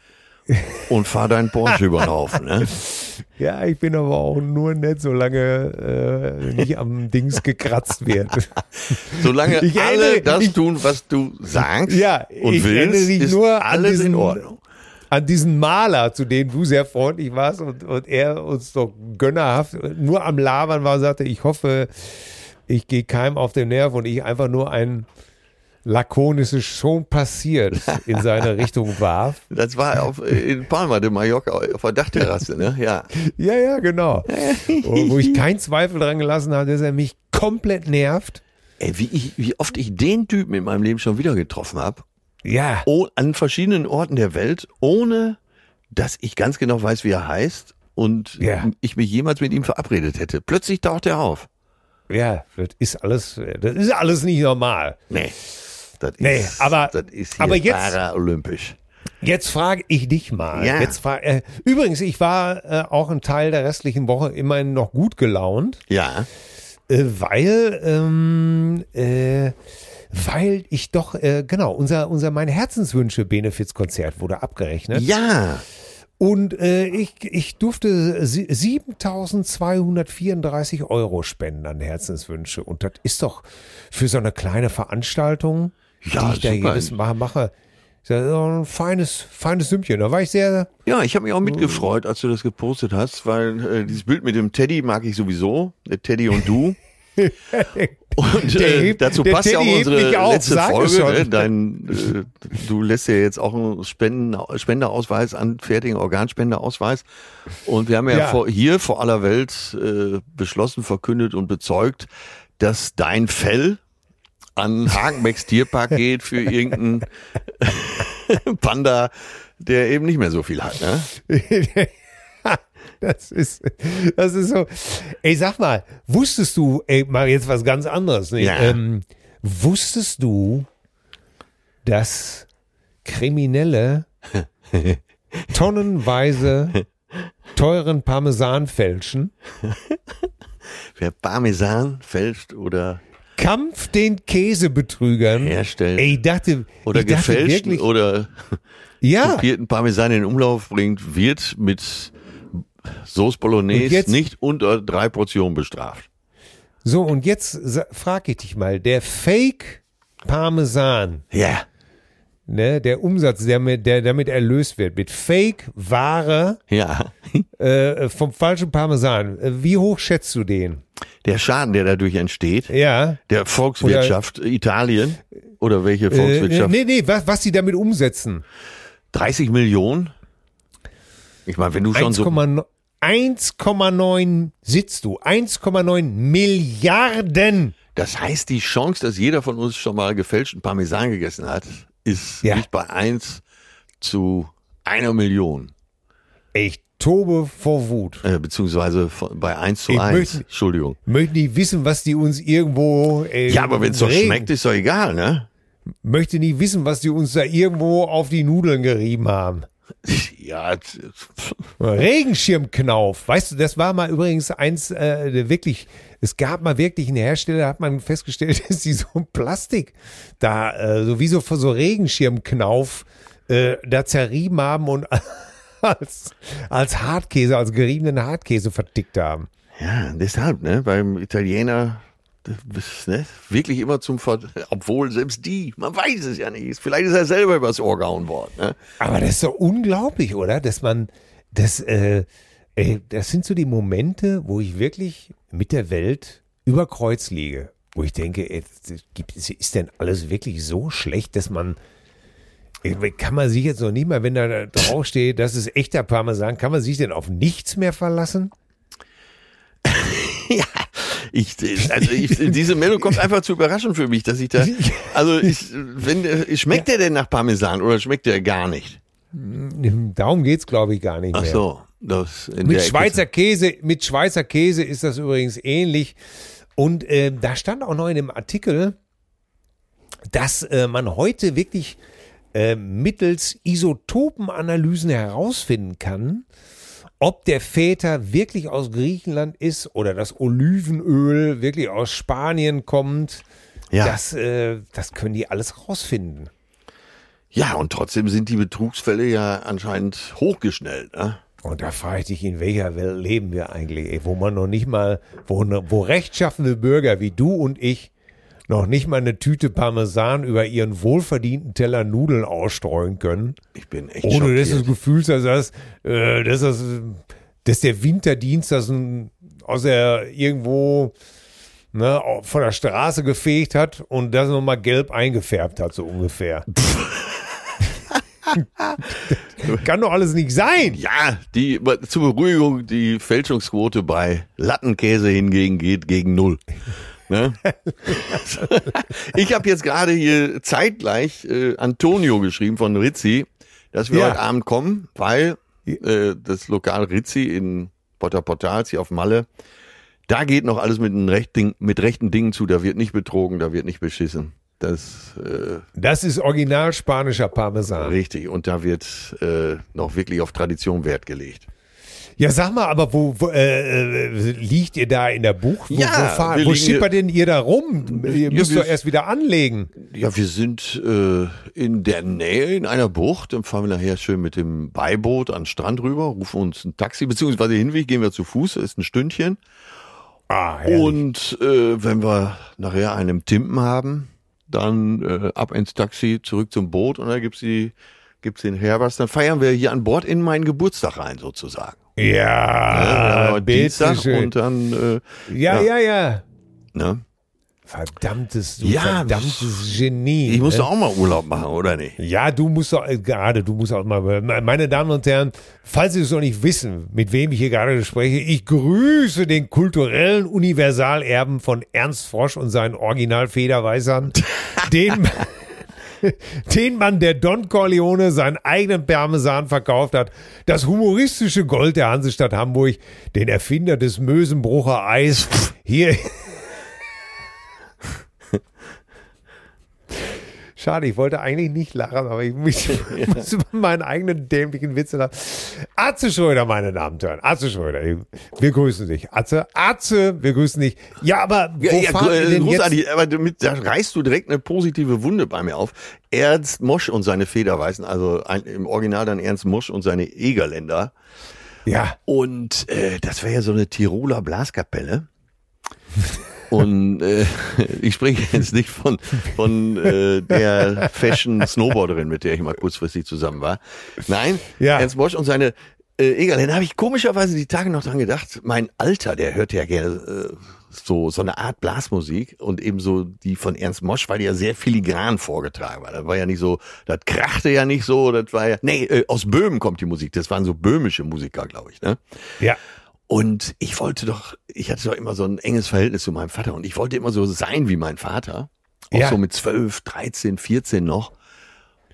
und fahr deinen Porsche über den Haufen, ne? Ja, ich bin aber auch nur nett, solange äh, nicht am Dings gekratzt wird. Solange Ich alle erinnere- das ich- tun, was du sagst Ja, und ich willst, dich ist nur alles in diesen- Ordnung. an diesen Maler, zu dem du sehr freundlich warst und, und er uns doch gönnerhaft nur am Labern war, sagte, ich hoffe, ich gehe keinem auf den Nerv und ich einfach nur ein lakonisches schon passiert in seine Richtung warf. Das war auf, in Palma de Mallorca auf der Dachterrasse, ne? Ja. Ja, ja, genau. Und wo ich keinen Zweifel dran gelassen habe, dass er mich komplett nervt. Ey, wie, ich, wie oft ich den Typen in meinem Leben schon wieder getroffen habe, Ja, oh, an verschiedenen Orten der Welt, ohne dass ich ganz genau weiß, wie er heißt und Ja. ich mich jemals mit ihm verabredet hätte. Plötzlich taucht er auf. ja, das ist alles, das ist alles nicht normal. Nee. Das Nee, ist, aber- das ist aber jetzt- paralympisch. Jetzt frage ich dich mal. Ja. Jetzt frag, äh, übrigens, ich war äh, auch einen Teil der restlichen Woche immerhin noch gut gelaunt, Ja. äh, weil, ähm, äh, weil ich doch, äh, genau, unser, unser Meine Herzenswünsche Benefizkonzert wurde abgerechnet. Ja. Und äh, ich, ich durfte sie- 7.234 Euro spenden an Herzenswünsche. Und das ist doch für so eine kleine Veranstaltung, Ja, die ich da super. jedes Mal mache, ein feines, feines Sümmchen. Da war ich sehr, Ja, ich habe mich auch mitgefreut, als du das gepostet hast, weil äh, dieses Bild mit dem Teddy mag ich sowieso. Der Teddy und du. Und äh, hebt- dazu passt ja auch unsere auf, letzte Folge. Ne? Dein, äh, du lässt ja jetzt auch einen Spenden, Spendeausweis anfertigen, Organspendeausweis. Und wir haben ja, Ja. Vor, hier vor aller Welt äh, beschlossen, verkündet und bezeugt, dass dein Fell an Hagenbecks Tierpark geht für irgendeinen Panda, der eben nicht mehr so viel hat. Ne? Das ist, das ist so. Ey, sag mal, wusstest du, ey, mal jetzt was ganz anderes. Ne? Ja. Ähm, wusstest du, dass Kriminelle tonnenweise teuren Parmesan fälschen? Wer Parmesan fälscht oder Kampf den Käsebetrügern Herstellt. Ey, ich dachte, oder ich dachte gefälschten wirklich, oder ja, kopierten Parmesan in den Umlauf bringt, wird mit Sauce Bolognese jetzt- nicht unter drei Portionen bestraft. so und jetzt sa- frag ich dich mal, der Fake Parmesan, Ja. Ne, der Umsatz, der, mit, der damit erlöst wird, mit Fake Ware Ja. äh, vom falschen Parmesan, äh, wie hoch schätzt du den? Der Schaden, der dadurch entsteht, Ja. der Volkswirtschaft Italien oder welche Äh, Volkswirtschaft? nee, nee, was, was die damit umsetzen. 30 Millionen? Ich meine, wenn du schon so 1,9 1,9 sitzt du. 1,9 Milliarden. Das heißt, die Chance, dass jeder von uns schon mal gefälschten Parmesan gegessen hat, ist Ja. nicht bei 1 zu einer Million. Ich tobe vor Wut. Äh, beziehungsweise bei 1 zu Ich 1. möchte- Entschuldigung. Möchten die wissen, was die uns irgendwo. Äh, Ja, aber wenn es doch schmeckt, ist doch egal, ne? Möchte nie wissen, was die uns da irgendwo auf die Nudeln gerieben haben. Ja, Regenschirmknauf. Weißt du, das war mal übrigens eins, äh, wirklich, es gab mal wirklich einen Hersteller, da hat man festgestellt, dass die so ein Plastik da, äh, sowieso für so Regenschirmknauf, äh, da zerrieben haben und als, als Hartkäse, als geriebenen Hartkäse vertickt haben. ja, deshalb, ne? Beim Italiener das, ne? wirklich immer zum Ver obwohl selbst die, man weiß es ja nicht. Vielleicht ist er selber übers Ohr gehauen worden, ne? Aber das ist so unglaublich, oder? Dass man, das, äh, ey, das sind so die Momente, wo ich wirklich mit der Welt über Kreuz liege. Wo ich denke, ey, gibt- ist denn alles wirklich so schlecht, dass man, ey, kann man sich jetzt noch nicht mal, wenn da draufsteht, das ist echter Parmesan, kann man sich denn auf nichts mehr verlassen? Ja, ich, also ich, diese Meldung kommt einfach zu überraschen für mich, dass ich da, also ich, wenn, schmeckt der denn nach Parmesan oder schmeckt der gar nicht? Darum geht's, glaube ich, gar nicht Ach mehr. so, das in Mit Schweizer Käse, mit Schweizer Käse ist das übrigens ähnlich. Und äh, da stand auch noch in dem Artikel, dass äh, man heute wirklich äh, mittels Isotopenanalysen herausfinden kann, ob der Väter wirklich aus Griechenland ist oder das Olivenöl wirklich aus Spanien kommt. Ja. Das, äh, das können die alles rausfinden. Ja, und trotzdem sind die Betrugsfälle ja anscheinend hochgeschnellt. Ne? Und da frage ich dich, in welcher Welt leben wir eigentlich, ey, wo man noch nicht mal, wo, wo rechtschaffene Bürger wie du und ich noch nicht mal eine Tüte Parmesan über ihren wohlverdienten Teller Nudeln ausstreuen können, Ich bin echt ohne dass du schockiert. das Gefühl hast, dass, äh, dass, das, dass der Winterdienst das ein, aus der irgendwo ne, von der Straße gefegt hat und das nochmal gelb eingefärbt hat, so ungefähr. Kann doch alles nicht sein. Ja, die zur Beruhigung, die Fälschungsquote bei Lattenkäse hingegen geht gegen null. Ne? ich habe jetzt gerade hier zeitgleich äh, Antonio geschrieben von Rizzi, dass wir Ja. heute Abend kommen, weil äh, das Lokal Rizzi in Porta Portals hier auf Malle, da geht noch alles mit, rechten, mit rechten Dingen zu. Da wird nicht betrogen, da wird nicht beschissen. Das äh, Das ist original spanischer Parmesan. richtig. Und da wird äh, noch wirklich auf Tradition Wert gelegt. Ja, sag mal, aber wo, wo äh, äh, liegt ihr da in der Bucht? Wo, Ja, wo, wo schippert denn ihr da rum? Ihr müsst wir- doch erst wieder anlegen. Ja, wir sind äh, in der Nähe in einer Bucht. Dann fahren wir nachher schön mit dem Beiboot an den Strand rüber, rufen uns ein Taxi, beziehungsweise Hinweg gehen wir zu Fuß, ist ein Stündchen. Ah, herrlich. Und äh, wenn wir nachher einen im Timpen haben, dann äh, ab ins Taxi, zurück zum Boot und dann gibt's die gibt's den Herbers. Dann feiern wir hier an Bord in meinen Geburtstag rein sozusagen. ja, Ja, bitte Dienstag schön. und dann äh, ja, ja, ja. ne? Verdammtes, du Ja, verdammtes Genie. Ich muss ne? doch auch mal Urlaub machen, oder nicht? Ja, du musst doch, äh, gerade du musst auch mal, meine Damen und Herren, falls Sie es noch nicht wissen, mit wem ich hier gerade spreche, ich grüße den kulturellen Universalerben von Ernst Frosch und seinen Original-Federweisern, den, den Mann, der Don Corleone seinen eigenen Parmesan verkauft hat, das humoristische Gold der Hansestadt Hamburg, den Erfinder des Mösenbrucher Eis, hier Schade, ich wollte eigentlich nicht lachen, aber ich muss, ja. muss über meinen eigenen dämlichen Witz lachen. Atze Schröder, meine Damen und Herren. Atze Schröder, wir grüßen dich. Atze, Atze, wir grüßen dich. Ja, aber wo ja, ja, fahren wir denn großartig, jetzt? aber damit, da reißt du direkt eine positive Wunde bei mir auf. Ernst Mosch und seine Federweißen, also ein, im Original dann Ernst Mosch und seine Egerländer. Ja. Und äh, das wäre ja so eine Tiroler Blaskapelle. Und äh, ich spreche jetzt nicht von, von äh, der Fashion-Snowboarderin, mit der ich mal kurzfristig zusammen war. Nein, ja. Ernst Bosch und seine äh, Egal, da habe ich komischerweise die Tage noch dran gedacht, mein Alter, der hört ja gerne äh, so, so eine Art Blasmusik und ebenso die von Ernst Mosch, weil die ja sehr filigran vorgetragen war. Das war ja nicht so, das krachte ja nicht so, das war ja, nee, äh, aus Böhmen kommt die Musik, das waren so böhmische Musiker, glaube ich, ne? Ja. Und ich wollte doch, ich hatte doch immer so ein enges Verhältnis zu meinem Vater und ich wollte immer so sein wie mein Vater. Auch ja. so mit zwölf, dreizehn, vierzehn noch.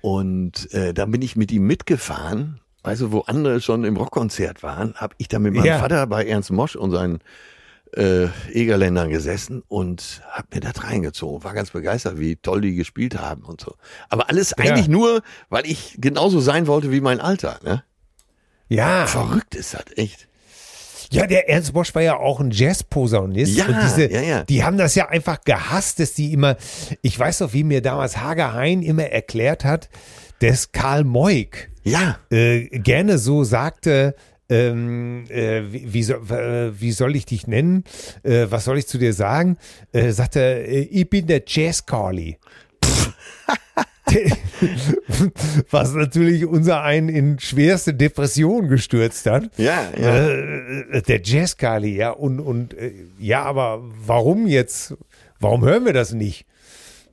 Und äh, dann bin ich mit ihm mitgefahren. Also wo andere schon im Rockkonzert waren, habe ich dann mit meinem ja. Vater bei Ernst Mosch und seinen äh, Egerländern gesessen und habe mir das reingezogen. War ganz begeistert, wie toll die gespielt haben und so. Aber alles ja. eigentlich nur, weil ich genauso sein wollte wie mein Alter. Ne? Ja. Verrückt ist das, echt. Ja, der Ernst Bosch war ja auch ein Jazzposaunist. Ja, diese, ja, ja. Die haben das ja einfach gehasst, dass die immer, ich weiß noch, wie mir damals Hager Hein immer erklärt hat, dass Karl Moik ja. äh, gerne so sagte, ähm, äh, wie, wie, so, äh, wie soll ich dich nennen? Äh, was soll ich zu dir sagen? Äh, sagte, äh, ich bin der Jazz Carly. was natürlich unser einen in schwerste Depression gestürzt hat. Ja, ja. Äh, der Jazz Carly, ja, und, und äh, ja, aber warum jetzt? Warum hören wir das nicht?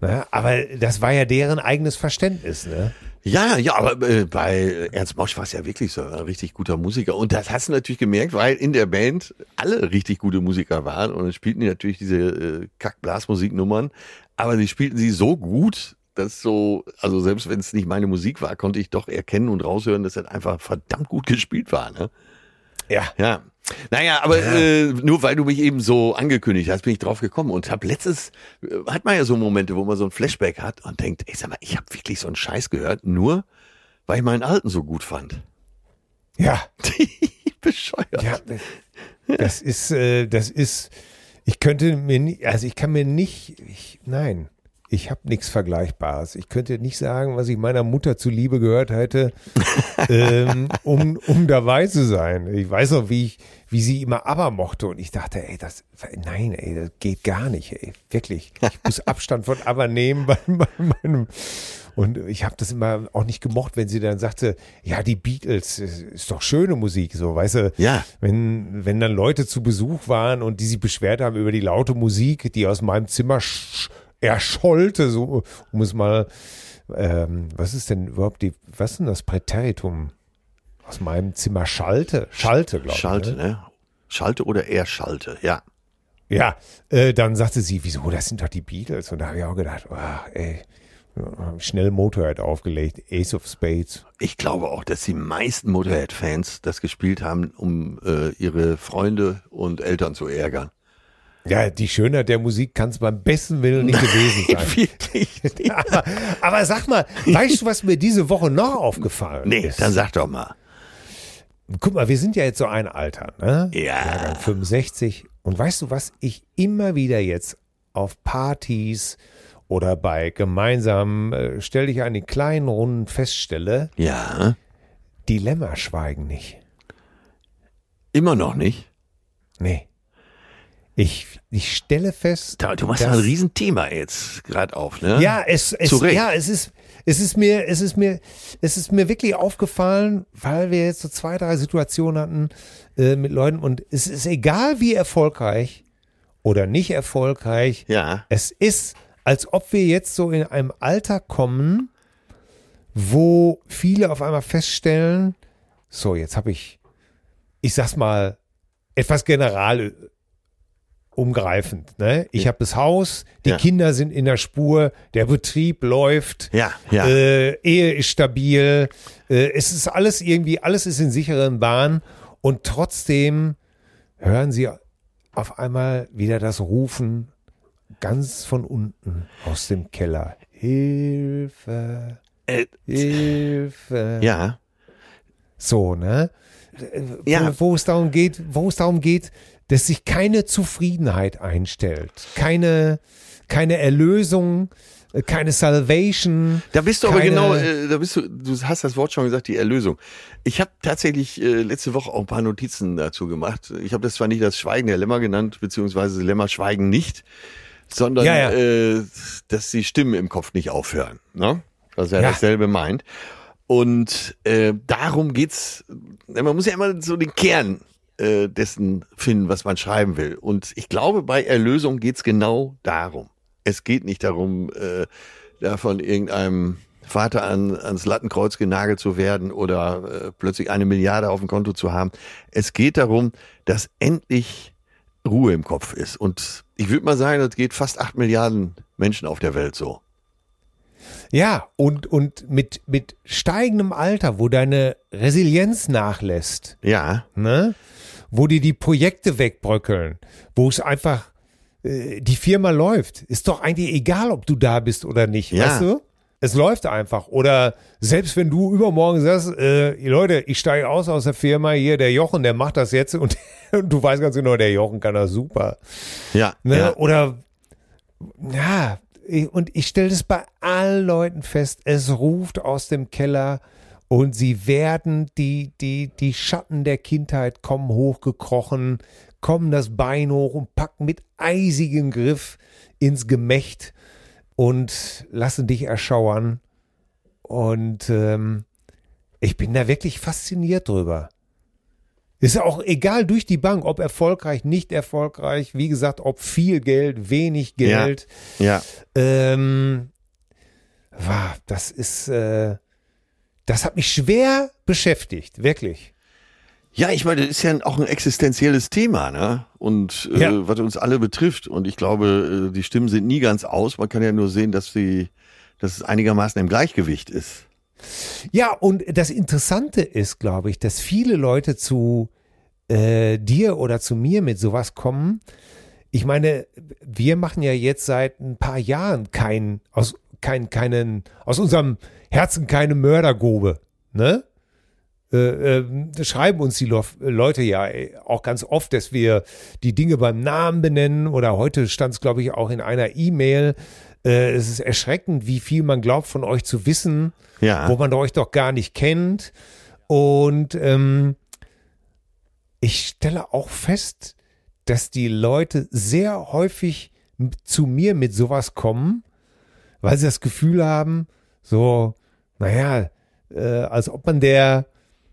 Na, aber das war ja deren eigenes Verständnis, ne? Ja, ja, aber äh, bei Ernst Mosch war es ja wirklich so ein richtig guter Musiker. Und das hast du natürlich gemerkt, weil in der Band alle richtig gute Musiker waren und dann spielten die natürlich diese äh, Kack-Blasmusiknummern. Aber sie spielten sie so gut, dass so, also selbst wenn es nicht meine Musik war, konnte ich doch erkennen und raushören, dass das einfach verdammt gut gespielt war. Ne? Ja. Ja. Naja, aber ja. Äh, nur weil du mich eben so angekündigt hast, bin ich drauf gekommen und hab letztes, äh, hat man ja so Momente, wo man so ein Flashback hat und denkt, ey, sag mal, ich habe wirklich so einen Scheiß gehört, nur weil ich meinen Alten so gut fand. Ja. Bescheuert. Ja, das ist, äh, das ist, ich könnte mir, nie, also ich kann mir nicht, ich, nein, ich habe nichts Vergleichbares. Ich könnte nicht sagen, was ich meiner Mutter zuliebe gehört hätte, ähm, um, um dabei zu sein. Ich weiß noch, wie ich, wie sie immer aber mochte und ich dachte, ey, das, nein, ey, das geht gar nicht, ey, wirklich. Ich muss Abstand von aber nehmen bei, bei meinem, und ich habe das immer auch nicht gemocht, wenn sie dann sagte, ja, die Beatles ist doch schöne Musik, so, weißt du? Ja. Wenn, wenn dann Leute zu Besuch waren und die sich beschwert haben über die laute Musik, die aus meinem Zimmer erschollte, so, um es mal, ähm, was ist denn überhaupt die, was ist denn das Präteritum? Aus meinem Zimmer schalte, schalte, glaube ich. Schalte, ne? ne? Schalte oder erschalte, ja. Ja, äh, dann sagte sie, wieso, das sind doch die Beatles. Und da habe ich auch gedacht, oh, ey, schnell Motorhead aufgelegt, Ace of Spades. Ich glaube auch, dass die meisten Motorhead-Fans das gespielt haben, um äh, ihre Freunde und Eltern zu ärgern. Ja, die Schönheit der Musik kann es beim besten Willen nicht Nein, gewesen sein. Aber, aber sag mal, weißt du, was mir diese Woche noch aufgefallen nee, ist? Nee, dann sag doch mal. Guck mal, wir sind ja jetzt so ein Alter, ne? Ja. Jahrgang 65. Und weißt du, was ich immer wieder jetzt auf Partys oder bei gemeinsamen, äh, stell dich an die kleinen Runden feststelle? Ja. Dilemma schweigen nicht. Immer noch nicht? Nee. Ich, ich stelle fest. du machst dass, ein Riesenthema jetzt gerade auf, ne? Ja, es, es, ja, es ist, es ist mir, es ist mir, es ist mir wirklich aufgefallen, weil wir jetzt so zwei, drei Situationen hatten äh, mit Leuten und es ist egal, wie erfolgreich oder nicht erfolgreich. Ja. Es ist, als ob wir jetzt so in einem Alter kommen, wo viele auf einmal feststellen, so, jetzt habe ich, ich sag's mal, etwas general umgreifend. Ne? Ich ja. habe das Haus, die ja. Kinder sind in der Spur, der Betrieb läuft, ja, ja. Äh, Ehe ist stabil, äh, es ist alles irgendwie, alles ist in sicheren Bahnen und trotzdem hören sie auf einmal wieder das Rufen ganz von unten aus dem Keller. Hilfe, Äh, Hilfe. ja. So, ne? Ja. Wo, wo es darum geht, wo es darum geht, dass sich keine Zufriedenheit einstellt, keine, keine Erlösung, äh, keine Salvation. Da bist du aber genau, äh, da bist du, du hast das Wort schon gesagt, die Erlösung. Ich habe tatsächlich äh, letzte Woche auch ein paar Notizen dazu gemacht. Ich habe das zwar nicht das Schweigen der Lämmer genannt, beziehungsweise Lämmer schweigen nicht, sondern Ja, ja. Äh, dass die Stimmen im Kopf nicht aufhören. Ne? Was ja, Ja. dasselbe meint. Und äh, darum geht's. Man muss ja immer so den Kern äh, dessen finden, was man schreiben will. Und ich glaube, bei Erlösung geht's genau darum. Es geht nicht darum, äh, da von irgendeinem Vater an, ans Lattenkreuz genagelt zu werden oder äh, plötzlich eine Milliarde auf dem Konto zu haben. Es geht darum, dass endlich Ruhe im Kopf ist. Und ich würde mal sagen, das geht fast acht Milliarden Menschen auf der Welt so. Ja, und, und mit, mit steigendem Alter, wo deine Resilienz nachlässt, Ja, ne? Wo dir die Projekte wegbröckeln, wo es einfach äh, die Firma läuft. Ist doch eigentlich egal, ob du da bist oder nicht, Ja. weißt du? Es läuft einfach. Oder selbst wenn du übermorgen sagst, äh, Leute, ich steige aus aus der Firma, hier der Jochen, der macht das jetzt und, und du weißt ganz genau, der Jochen kann das super. ja, Ne? ja. Oder ja, und ich stelle das bei allen Leuten fest, es ruft aus dem Keller und sie werden, die, die, die Schatten der Kindheit kommen hochgekrochen, kommen das Bein hoch und packen mit eisigem Griff ins Gemächt und lassen dich erschauern. Und ähm, ich bin da wirklich fasziniert drüber. Ist ja auch egal durch die Bank, ob erfolgreich, nicht erfolgreich, wie gesagt, ob viel Geld, wenig Geld. ja. Ähm, wow, das ist, äh, das hat mich schwer beschäftigt, wirklich. Ja, ich meine, das ist ja auch ein existenzielles Thema, ne? Und äh, Ja. was uns alle betrifft. Und ich glaube, äh, die Stimmen sind nie ganz aus. Man kann ja nur sehen, dass sie, dass es einigermaßen im Gleichgewicht ist. Ja, und das Interessante ist, glaube ich, dass viele Leute zu äh, dir oder zu mir mit sowas kommen. Ich meine, wir machen ja jetzt seit ein paar Jahren kein, aus, kein, keinen, aus unserem Herzen keine Mördergrube, ne? Äh, äh, schreiben uns die Leute ja äh, auch ganz oft, dass wir die Dinge beim Namen benennen oder heute stand es, glaube ich, auch in einer E-Mail. Äh, es ist erschreckend, wie viel man glaubt von euch zu wissen Ja. wo man euch doch gar nicht kennt. Und ähm, ich stelle auch fest, dass die Leute sehr häufig zu mir mit sowas kommen, weil sie das Gefühl haben, so, naja, äh, als ob man der,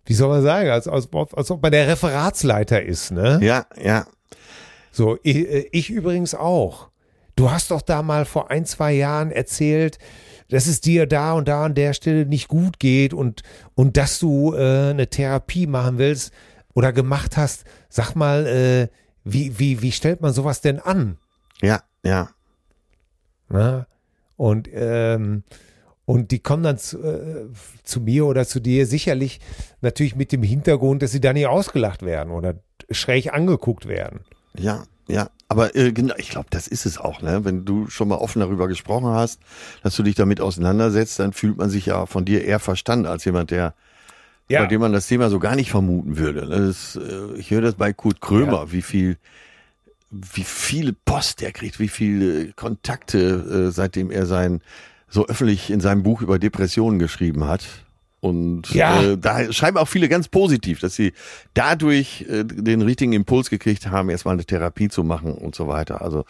wie soll man sagen, als, als, ob- als ob man der Referatsleiter ist, ne? Ja, ja. So, ich, äh, ich übrigens auch. Du hast doch da mal vor ein, zwei Jahren erzählt, dass es dir da und da an der Stelle nicht gut geht und, und dass du äh, eine Therapie machen willst oder gemacht hast. Sag mal, äh, wie, wie, wie stellt man sowas denn an? Ja, ja. Ne? Und, ähm, und die kommen dann zu, äh, zu mir oder zu dir sicherlich natürlich mit dem Hintergrund, dass sie da nicht ausgelacht werden oder schräg angeguckt werden. Ja, ja. Aber äh, genau, ich glaube, das ist es auch, ne? Wenn du schon mal offen darüber gesprochen hast, dass du dich damit auseinandersetzt, dann fühlt man sich ja von dir eher verstanden als jemand, der bei dem man das Thema so gar nicht vermuten würde. ne? Das, äh, ich höre das bei Kurt Krömer, wie viel, wie viel Post er kriegt, wie viele Kontakte, äh, seitdem er sein so öffentlich in seinem Buch über Depressionen geschrieben hat. Und Ja. äh, da schreiben auch viele ganz positiv, dass sie dadurch äh, den richtigen Impuls gekriegt haben, erstmal eine Therapie zu machen und so weiter. Also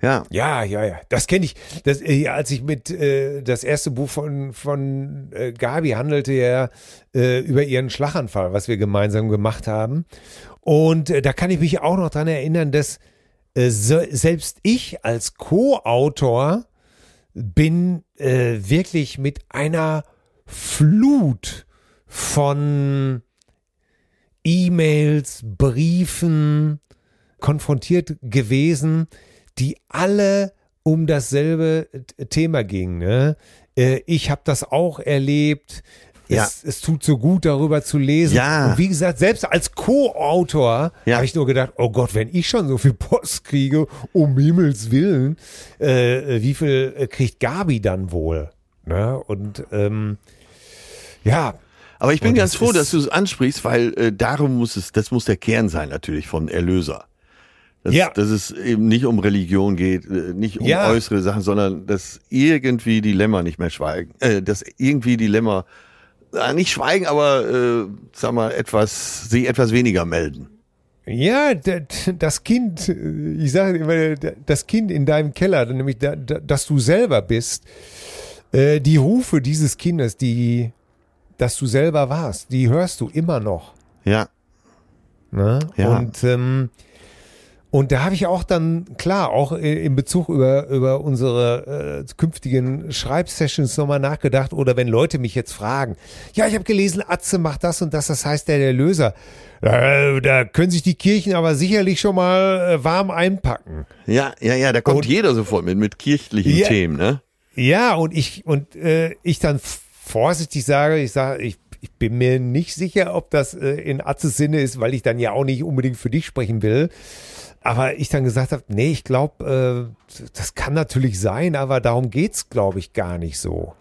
ja, Ja, ja, ja. Das kenne ich. Das, äh, als ich mit äh, das erste Buch von von äh, Gabi handelte ja äh, über ihren Schlaganfall, was wir gemeinsam gemacht haben. Und äh, da kann ich mich auch noch dran erinnern, dass äh, se selbst ich als Co-Autor bin äh, wirklich mit einer Flut von E-Mails, Briefen konfrontiert gewesen, die alle um dasselbe Thema gingen. Ne? Äh, Ich habe das auch erlebt. Ja. Es, es tut so gut, darüber zu lesen. Ja. Und wie gesagt, selbst als Co-Autor Ja. habe ich nur gedacht, oh Gott, wenn ich schon so viel Post kriege, um Himmels Willen, äh, wie viel äh, kriegt Gabi dann wohl? Ne? Und ähm, ja, Aber ich bin Und ganz das froh, dass du es ansprichst, weil äh, darum muss es, das muss der Kern sein natürlich von Erlöser. Dass, Ja. dass es eben nicht um Religion geht, äh, nicht um Ja. äußere Sachen, sondern dass irgendwie die Lämmer nicht mehr schweigen, äh, dass irgendwie die Lämmer äh, nicht schweigen, aber äh, sag mal etwas, sich etwas weniger melden. Ja, das Kind, äh, ich sage immer, das Kind in deinem Keller, nämlich da, da, dass du selber bist, äh, die Rufe dieses Kindes, die, dass du selber warst, die hörst du immer noch. Ja, Ne? Ja. Und, ähm, und da habe ich auch dann, klar, auch in Bezug über, über unsere äh, künftigen Schreibsessions nochmal nachgedacht. Oder wenn Leute mich jetzt fragen, ja, ich habe gelesen, Atze macht das und das, das heißt der, der Löser. Äh, da können sich die Kirchen aber sicherlich schon mal äh, warm einpacken. ja, ja, ja, da kommt Und- jeder sofort mit, mit kirchlichen Ja. Themen, ne? Ja, und ich, und äh, ich dann vorsichtig sage, ich sage, ich, ich bin mir nicht sicher, ob das äh, in Atzes Sinne ist, weil ich dann ja auch nicht unbedingt für dich sprechen will. Aber ich dann gesagt habe, nee, ich glaube, äh, das kann natürlich sein, aber darum geht's, glaube ich, gar nicht so.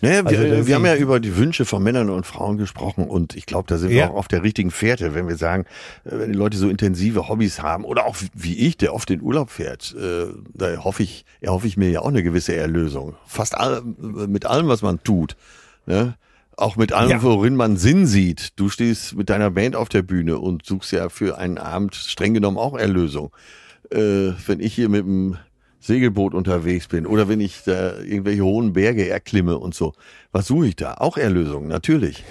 Naja, wir, Also, dass wir haben ich- ja über die Wünsche von Männern und Frauen gesprochen und ich glaube, da sind wir Ja. auch auf der richtigen Fährte, wenn wir sagen, äh, wenn die Leute so intensive Hobbys haben oder auch wie ich, der oft in Urlaub fährt, äh, da hoffe ich, erhoffe ich mir ja auch eine gewisse Erlösung. Fast all, mit allem, was man tut. Ne? Auch mit allem, Ja. worin man Sinn sieht. Du stehst mit deiner Band auf der Bühne und suchst ja für einen Abend streng genommen auch Erlösung. Äh, wenn ich hier mit dem Segelboot unterwegs bin oder wenn ich da irgendwelche hohen Berge erklimme und so. Was suche ich da? Auch Erlösung, natürlich.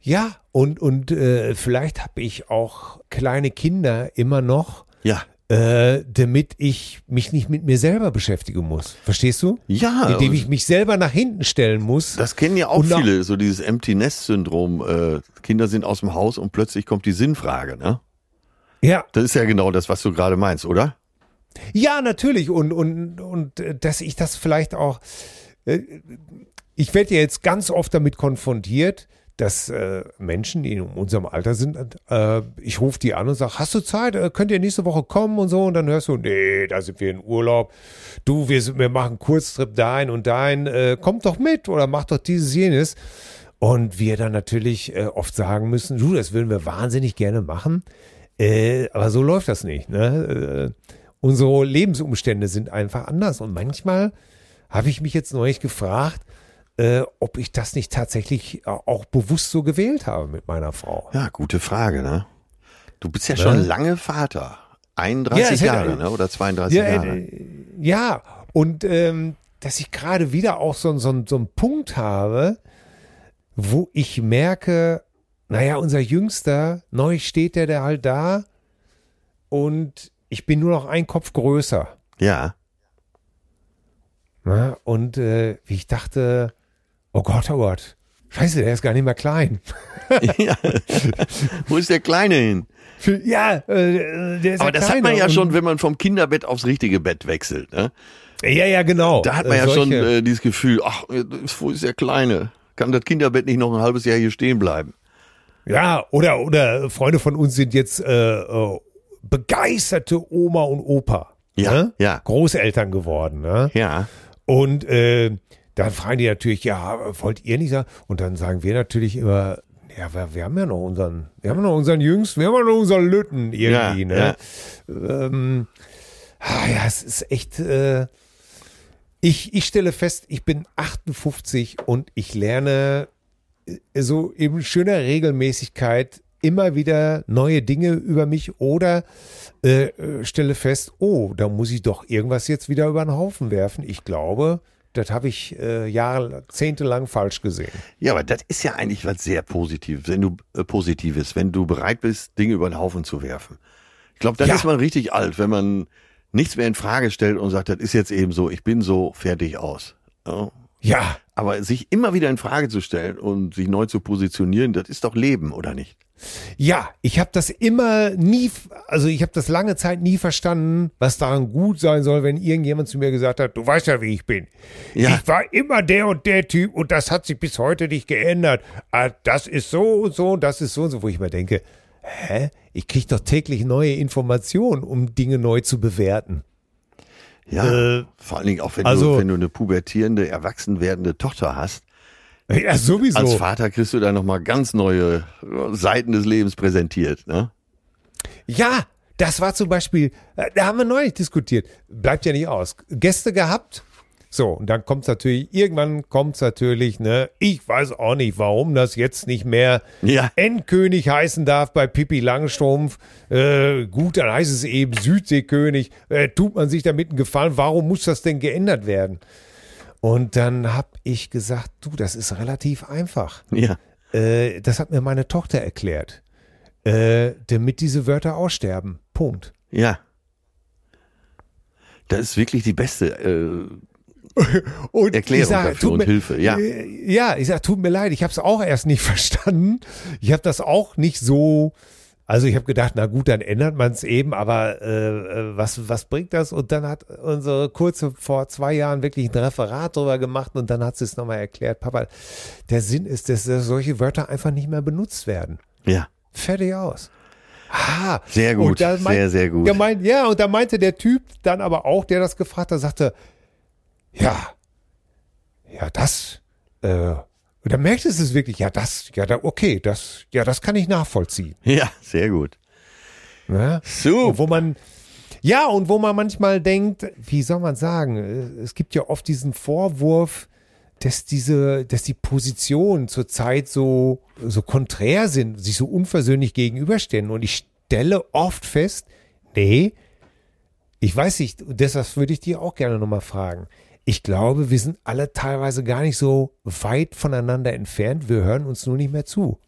Ja, und, und äh, vielleicht habe ich auch kleine Kinder immer noch, Ja. Äh, damit ich mich nicht mit mir selber beschäftigen muss. Verstehst du? Ja, Indem ich mich selber nach hinten stellen muss. das kennen ja auch viele, so dieses Empty Nest Syndrom. Äh, Kinder sind aus dem Haus und plötzlich kommt die Sinnfrage, ne? ja, Das ist ja genau das, was du gerade meinst, oder? Ja, natürlich. Und, und, und äh, dass ich das vielleicht auch. Äh, ich werde ja jetzt ganz oft damit konfrontiert, dass äh, Menschen, die in unserem Alter sind, äh, ich rufe die an und sage, hast du Zeit? Äh, könnt ihr nächste Woche kommen und so? Und dann hörst du, nee, da sind wir in Urlaub. Du, wir, sind, wir machen Kurztrip dahin und dahin. Äh, kommt doch mit oder mach doch dieses, jenes. Und wir dann natürlich äh, oft sagen müssen, du, das würden wir wahnsinnig gerne machen. Äh, aber so läuft das nicht. Ne? Äh, unsere Lebensumstände sind einfach anders. Und manchmal habe ich mich jetzt neulich gefragt, äh, ob ich das nicht tatsächlich äh, auch bewusst so gewählt habe mit meiner Frau. Ja, gute Frage, ne? Du bist ja schon lange Vater. 31 Ja, es hätte- Jahre, ne? Oder 32 Ja, Jahre. äh, ja, und ähm, dass ich gerade wieder auch so, so, so einen Punkt habe, wo ich merke, naja, unser Jüngster, neu steht der, der halt da und ich bin nur noch ein Kopf größer. Ja. Ne? Und äh, wie ich dachte, oh Gott, oh Gott, scheiße, der ist gar nicht mehr klein. ja. Wo ist der Kleine hin? ja, äh, der ist Aber ja das hat kleiner man ja schon, wenn man vom Kinderbett aufs richtige Bett wechselt. Ne? Ja, ja, genau. Da hat man Äh, ja schon äh, dieses Gefühl, ach, wo ist der Kleine? Kann das Kinderbett nicht noch ein halbes Jahr hier stehen bleiben? Ja, oder, oder Freunde von uns sind jetzt äh, äh, begeisterte Oma und Opa. Ja, ne? ja. Großeltern geworden. Ne? Ja. Und äh, dann fragen die natürlich, ja, wollt ihr nicht sagen? Und dann sagen wir natürlich immer, ja, wir, wir haben ja noch unseren, wir haben noch unseren Jüngsten, wir haben ja noch unseren Lütten irgendwie, Ja, ne? Ähm, ah, ja, es ist echt, äh, ich, ich stelle fest, ich bin 58 und ich lerne äh, so in schöner Regelmäßigkeit immer wieder neue Dinge über mich oder äh, äh, stelle fest, oh, da muss ich doch irgendwas jetzt wieder über den Haufen werfen. Ich glaube, das habe ich äh, Jahrzehntelang falsch gesehen. Ja, aber das ist ja eigentlich was sehr Positives, wenn du äh, Positives, wenn du bereit bist, Dinge über den Haufen zu werfen. Ich glaube, dann Ja. ist man richtig alt, wenn man nichts mehr in Frage stellt und sagt, das ist jetzt eben so, ich bin so fertig aus. Ja. Ja, Aber sich immer wieder in Frage zu stellen und sich neu zu positionieren, das ist doch Leben, oder nicht? Ja, ich habe das immer nie, also ich habe das lange Zeit nie verstanden, was daran gut sein soll, wenn irgendjemand zu mir gesagt hat, du weißt ja, wie ich bin. Ja. Ich war immer der und der Typ und das hat sich bis heute nicht geändert. Ah, Das ist so und so und das ist so und so, wo ich mir denke, hä? Ich kriege doch täglich neue Informationen, um Dinge neu zu bewerten. Ja, Äh, vor allen Dingen auch wenn, also- du, wenn du eine pubertierende, erwachsen werdende Tochter hast. Ja, sowieso. Als Vater kriegst du da nochmal ganz neue äh, Seiten des Lebens präsentiert. Ne? Ja, das war zum Beispiel, äh, da haben wir neulich diskutiert. Bleibt ja nicht aus. Gäste gehabt. So, und dann kommt es natürlich, irgendwann kommt es natürlich, ne, ich weiß auch nicht, warum das jetzt nicht mehr Ja. Endkönig heißen darf bei Pippi Langstrumpf. Äh, gut, dann heißt es eben Südseekönig. Äh, tut man sich damit einen Gefallen? Warum muss das denn geändert werden? Und dann habe ich gesagt, du, das ist relativ einfach. Ja. Äh, das hat mir meine Tochter erklärt. Äh, damit diese Wörter aussterben. Punkt. Ja. Das ist wirklich die beste. Äh, Und Erklärung ich sag, dafür und mir, Hilfe, ja. Äh, Ja, ich sag, tut mir leid, ich habe es auch erst nicht verstanden. Ich habe das auch nicht so. Also ich habe gedacht, na gut, dann ändert man es eben, aber äh, äh, was, was bringt das? Und dann hat unsere Kurze vor zwei Jahren wirklich ein Referat drüber gemacht und dann hat sie es nochmal erklärt. Papa, der Sinn ist, dass solche Wörter einfach nicht mehr benutzt werden. ja. Fertig aus. Ah, Sehr gut, da sehr, sehr gut. Der meint, ja, und da meinte der Typ dann aber auch, der das gefragt hat, sagte, ja, ja, das, äh, und da merkte es wirklich, ja, das, ja, da, okay, das, ja, das kann ich nachvollziehen. Ja, sehr gut. Ne? So. Wo man, ja, und wo man manchmal denkt, wie soll man sagen, es gibt ja oft diesen Vorwurf, dass diese, dass die Positionen zurzeit so, so konträr sind, sich so unversöhnlich gegenüberstehen. Und ich stelle oft fest, nee, ich weiß nicht, deshalb würde ich dir auch gerne nochmal fragen. Ich glaube, wir sind alle teilweise gar nicht so weit voneinander entfernt. Wir hören uns nur nicht mehr zu.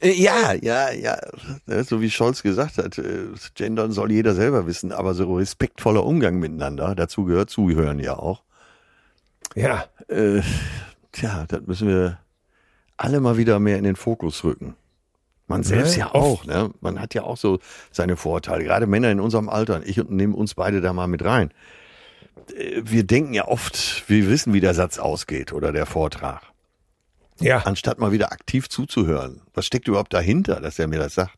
Äh, Ja, ja, ja. Ne, So wie Scholz gesagt hat, äh, Gendern soll jeder selber wissen, aber so respektvoller Umgang miteinander, dazu gehört Zuhören ja auch. Ja, Äh, tja, das müssen wir alle mal wieder mehr in den Fokus rücken. Man selbst Ja, ja auch, ne? Man hat ja auch so seine Vorteile. Gerade Männer in unserem Alter. Ich nehme uns beide da mal mit rein. Äh, Wir denken ja oft, wir wissen, wie der Satz ausgeht oder der Vortrag. ja. Anstatt mal wieder aktiv zuzuhören. Was steckt überhaupt dahinter, dass er mir das sagt?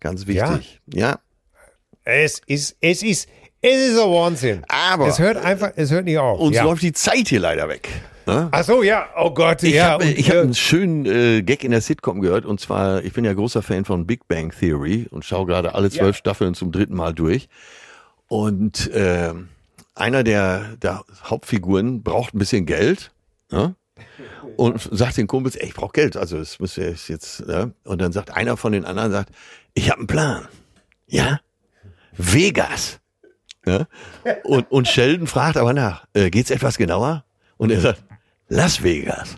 Ganz wichtig. Ja. Es ist, es ist, es ist ein Wahnsinn. Aber es hört einfach, es hört nicht auf. uns ja. läuft die Zeit hier leider weg. Ne? Ach so, ja, oh Gott, Ich ja. habe und, ich hab äh, einen schönen äh, Gag in der Sitcom gehört und zwar, ich bin ja großer Fan von Big Bang Theory und schaue gerade alle zwölf Ja. Staffeln zum dritten Mal durch. Und äh, einer der, der Hauptfiguren braucht ein bisschen Geld ne? und sagt den Kumpels, ey, ich brauche Geld, also das muss ja jetzt. Ne? Und dann sagt einer von den anderen, sagt, ich habe einen Plan. Ja? Vegas. Ne? Und, und Sheldon fragt aber nach, äh, geht's etwas genauer? Und er sagt, Las Vegas.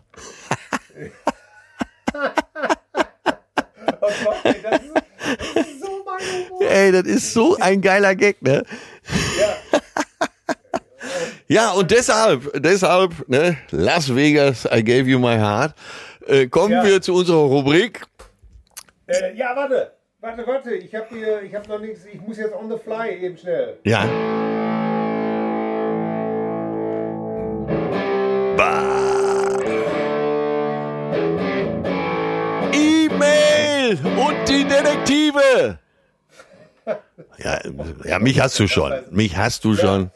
oh Gott, ey, das, ist, das ist so mein Humor. Ey, das ist so ein geiler Gag, ne? Ja, und deshalb, deshalb, ne, Las Vegas, I gave you my heart. Äh, kommen Ja. wir zu unserer Rubrik. Äh, ja, warte, warte, warte, ich habe hier, ich habe noch nichts, ich muss jetzt on the fly eben schnell. Ja. E-Mail und die Detektive. Ja, ja, mich hast du schon. Mich hast du schon.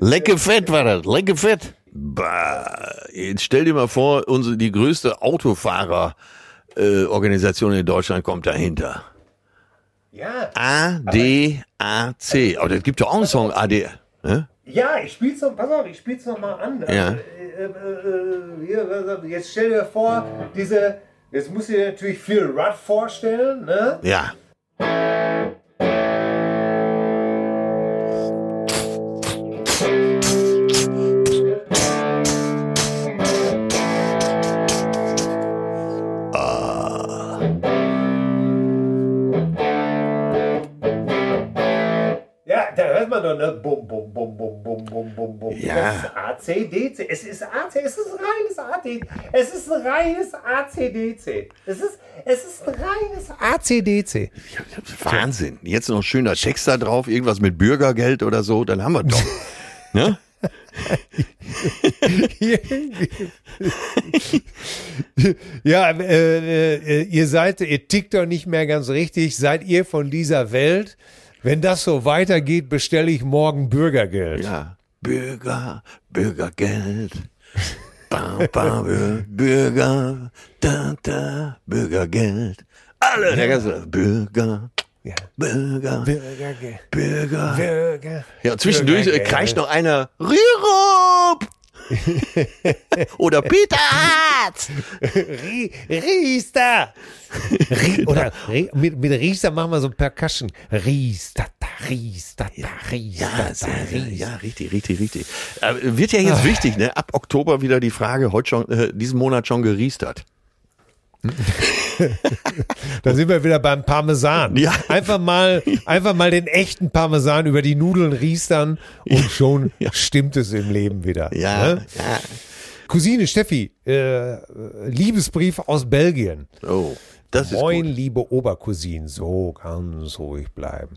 Lecke fett war das, lecke fett. Bah. Jetzt stell dir mal vor, unsere, die größte Autofahrer-Organisation äh, in Deutschland kommt dahinter. Ja, A, D, A, C. Aber das gibt doch auch einen Song, A, D. Ne? ja, ich spiel's noch, pass auf, ich spiel's noch mal an. Ja. Äh, äh, äh, was- jetzt stell dir vor, diese, jetzt musst du dir natürlich viel Rudd vorstellen, ne? Ja. Ja. Das ist ACDC. Es ist AC, es ist reines ACDC. Es ist ein reines ACDC. Es ist, es ist ein reines ACDC. Wahnsinn. Jetzt noch schöner Text da drauf, irgendwas mit Bürgergeld oder so, dann haben wir doch. ne? ja, äh, äh, ihr seid, ihr tickt doch nicht mehr ganz richtig. Seid ihr von dieser Welt? Wenn das so weitergeht, bestelle ich morgen Bürgergeld. Ja. Bürger, Bürgergeld. Ba, ba, Bür- Bürger, da, da, Bürgergeld. Alle, der ganze Bürger, Ja. Bürger, Bürgergeld. Bürger. Bürger. Ja, zwischendurch äh, Bürgergeld. kreischt noch einer Rürup! Oder Peter Hartz! Rie- Riester. Rie oder mit, mit Riester machen wir so ein Percussion. Riester, Riester, Riester, Ja, ja, richtig, richtig, richtig. Äh, wird ja jetzt wichtig, ne? Ab Oktober wieder die Frage, heute schon, äh, diesen Monat schon geriestert. Da sind wir wieder beim Parmesan. Ja. Einfach mal, einfach mal den echten Parmesan über die Nudeln riestern und schon stimmt es im Leben wieder. Ja, Ne? ja. Cousine Steffi, äh, Liebesbrief aus Belgien. Oh, das Moin, liebe Obercousinen, so ganz ruhig bleiben.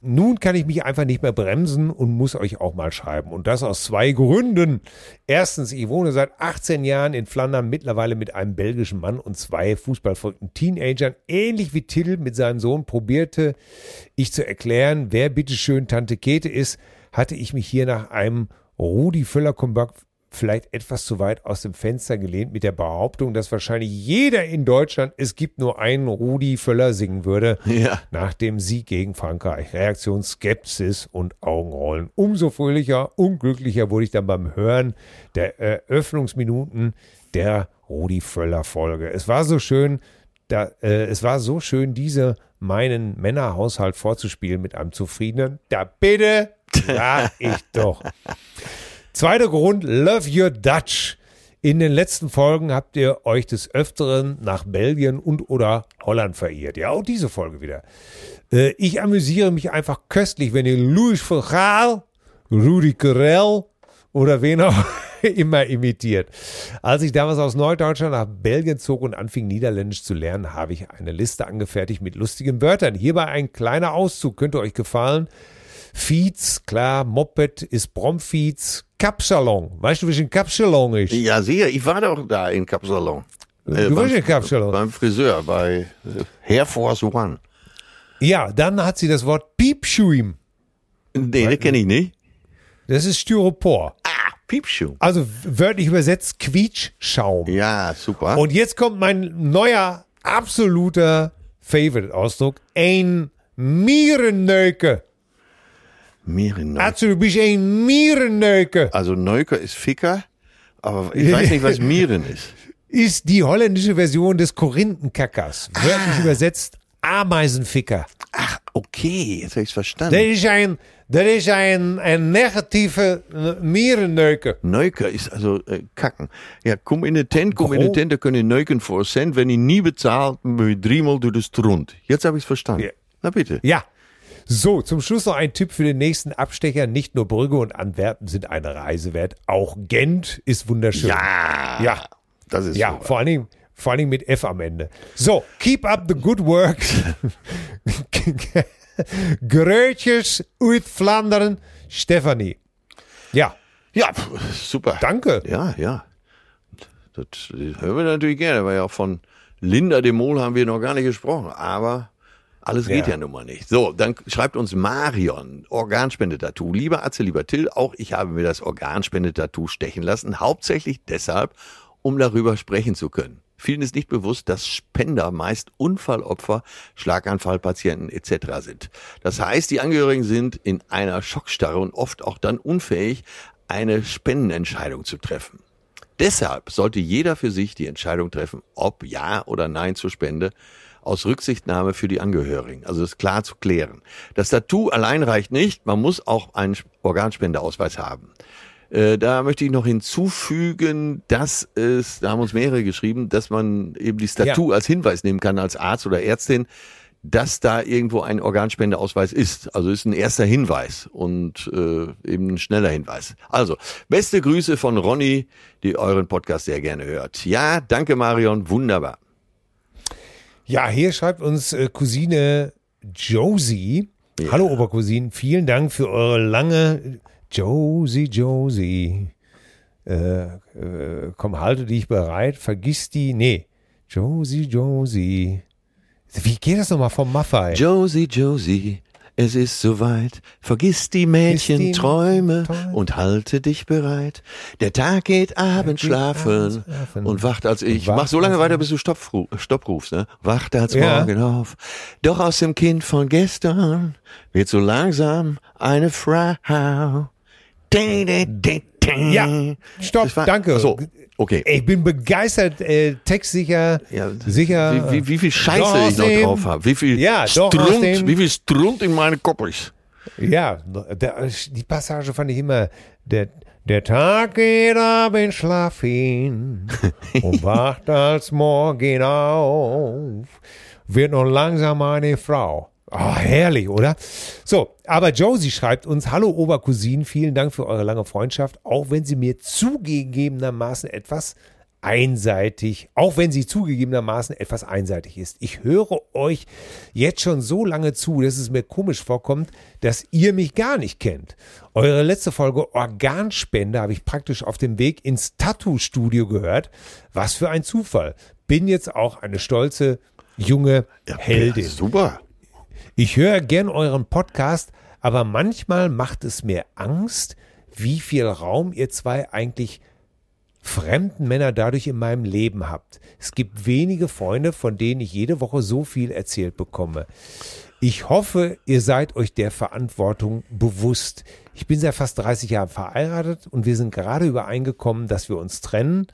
Nun kann ich mich einfach nicht mehr bremsen und muss euch auch mal schreiben. Und das aus zwei Gründen. Erstens, ich wohne seit 18 Jahren in Flandern, mittlerweile mit einem belgischen Mann und zwei fußballverrückten Teenagern. Ähnlich wie Till mit seinem Sohn probierte ich zu erklären, wer bitteschön Tante Kete ist, hatte ich mich hier nach einem Rudi Völler-Comeback vielleicht etwas zu weit aus dem Fenster gelehnt mit der Behauptung, dass wahrscheinlich jeder in Deutschland es gibt nur einen Rudi Völler singen würde Ja. nach dem Sieg gegen Frankreich. Reaktion Skepsis und Augenrollen. Umso fröhlicher, unglücklicher wurde ich dann beim Hören der Eröffnungsminuten der Rudi Völler Folge. Es war so schön, da, äh, es war so schön, diese meinen Männerhaushalt vorzuspielen mit einem zufriedenen, da bitte, sag ich doch. Zweiter Grund, Love Your Dutch. In den letzten Folgen habt ihr euch des Öfteren nach Belgien und oder Holland verirrt. Ja, auch diese Folge wieder. Äh, ich amüsiere mich einfach köstlich, wenn ihr Louis van Gaal, Rudi Carell oder wen auch immer imitiert. Als ich damals aus Norddeutschland nach Belgien zog und anfing Niederländisch zu lernen, habe ich eine Liste angefertigt mit lustigen Wörtern. Hierbei ein kleiner Auszug, könnte euch gefallen. Fiets, klar, Moped ist Bromfiets, Kapsalon. Weißt du, wie ein Kapsalon ist? Ja, sicher, ich war doch da in Kapsalon. Äh, Du warst beim- in Kapsalon. Beim Friseur, bei äh, Air Force One. Ja, dann hat sie das Wort Piepschuim. Nee, das kenne ich nicht. Das ist Styropor. Ah, Piepschuh. Also wörtlich übersetzt Quietschschaum. Ja, super. Und jetzt kommt mein neuer, absoluter Favorite-Ausdruck. Ein Mierenneuke. Mehrere Also, du bist ein Mierenneuke. Also Neuker ist Ficker, aber ich weiß nicht, was Mieren ist. Ist die holländische Version des Korinthenkackers. Ah. Wörtlich übersetzt Ameisenficker. Ach, okay, jetzt habe ich Das es verstanden. ist ein, das ist ein, ein negative äh, Mierenneuke. Neuker ist also äh, kacken. Ja, komm in de tent, komm in de tent, da können die neuken voor cent. Wenn ich nie bezahlt, moet je driemaal door de stront. Jetzt habe ich es verstanden. Ja. Na bitte. Ja. So, zum Schluss noch ein Tipp für den nächsten Abstecher. Nicht nur Brügge und Antwerpen sind eine Reise wert. Auch Gent ist wunderschön. Ja. Ja. Das ist Ja, super. vor allen Dingen, vor allen Dingen mit F am Ende. So, keep up the good work. Grötjes uit Vlaanderen, Stefanie. Ja, Ja, super. danke. Ja, ja. Das hören wir natürlich gerne, weil ja von Linda de Mol haben wir noch gar nicht gesprochen. Aber alles geht Ja. ja nun mal nicht. So, dann schreibt uns Marion, Organspendetattoo. Lieber Atze, lieber Till, auch ich habe mir das Organspendetattoo stechen lassen. Hauptsächlich deshalb, um darüber sprechen zu können. Vielen ist nicht bewusst, dass Spender meist Unfallopfer, Schlaganfallpatienten etc. sind. Das heißt, die Angehörigen sind in einer Schockstarre und oft auch dann unfähig, eine Spendenentscheidung zu treffen. Deshalb sollte jeder für sich die Entscheidung treffen, ob Ja oder Nein zur Spende, aus Rücksichtnahme für die Angehörigen. Also das ist klar zu klären. Das Tattoo allein reicht nicht, man muss auch einen Organspendeausweis haben. Äh, Da möchte ich noch hinzufügen, dass es, da haben uns mehrere geschrieben, dass man eben dieses Tattoo als Hinweis nehmen kann als Arzt oder Ärztin. dass da irgendwo ein Organspendeausweis ist. Also ist ein erster Hinweis und äh, eben ein schneller Hinweis. Also, beste Grüße von Ronny, die euren Podcast sehr gerne hört. Ja, danke Marion, wunderbar. Ja, hier schreibt uns äh, Cousine Josie. Ja. Hallo Obercousine, vielen Dank für eure lange Josie, Josie. Äh, äh, komm, halte dich bereit, vergiss die. Nee, Josie, Josie. Wie geht das nochmal vom Maffei? Josie, Josie, es ist soweit. Vergiss die Mädchenträume Träume. und halte dich bereit. Der Tag geht abends schlafen und wacht als ich. Mach so lange weiter, bis du Stopp, Stopp rufst, ne? Wacht als Ja. morgen auf. Doch aus dem Kind von gestern wird so langsam eine Frau. Dä, dä, dä. Ja, stopp, war- danke. So, okay. Ich bin begeistert, äh, textsicher, Ja, sicher. Wie, wie, wie viel Scheiße ich noch drauf habe. Wie viel Ja, dem- wie viel Strund in meinem Kopf ist. Ja, der, die Passage fand ich immer. Der, der Tag geht abends schlafen und wacht als Morgen auf. Wird noch langsam eine Frau. Ah, herrlich, oder? So, aber Josie schreibt uns, hallo Obercousin, vielen Dank für eure lange Freundschaft, auch wenn sie mir zugegebenermaßen etwas einseitig, auch wenn sie zugegebenermaßen etwas einseitig ist. Ich höre euch jetzt schon so lange zu, dass es mir komisch vorkommt, dass ihr mich gar nicht kennt. Eure letzte Folge Organspende habe ich praktisch auf dem Weg ins Tattoo-Studio gehört. Was für ein Zufall. Bin jetzt auch eine stolze junge Heldin. Ja, super. Ich höre gern euren Podcast, aber manchmal macht es mir Angst, wie viel Raum ihr zwei eigentlich fremden Männer dadurch in meinem Leben habt. Es gibt wenige Freunde, von denen ich jede Woche so viel erzählt bekomme. Ich hoffe, ihr seid euch der Verantwortung bewusst. Ich bin seit fast 30 Jahren verheiratet und wir sind gerade übereingekommen, dass wir uns trennen,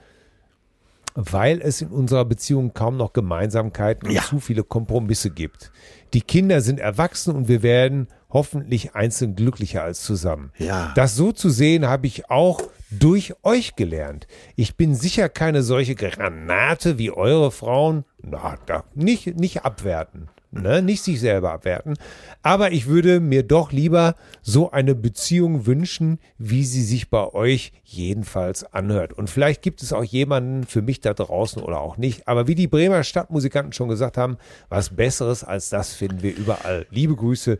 weil es in unserer Beziehung kaum noch Gemeinsamkeiten und Ja. zu viele Kompromisse gibt. Die Kinder sind erwachsen und wir werden hoffentlich einzeln glücklicher als zusammen. Ja. Das so zu sehen, habe ich auch durch euch gelernt. Ich bin sicher keine solche Granate wie eure Frauen. Na, da, nicht, nicht abwerten. Ne? Nicht sich selber abwerten. Aber ich würde mir doch lieber so eine Beziehung wünschen, wie sie sich bei euch jedenfalls anhört. Und vielleicht gibt es auch jemanden für mich da draußen oder auch nicht. Aber wie die Bremer Stadtmusikanten schon gesagt haben, was Besseres als das finden wir überall. Liebe Grüße,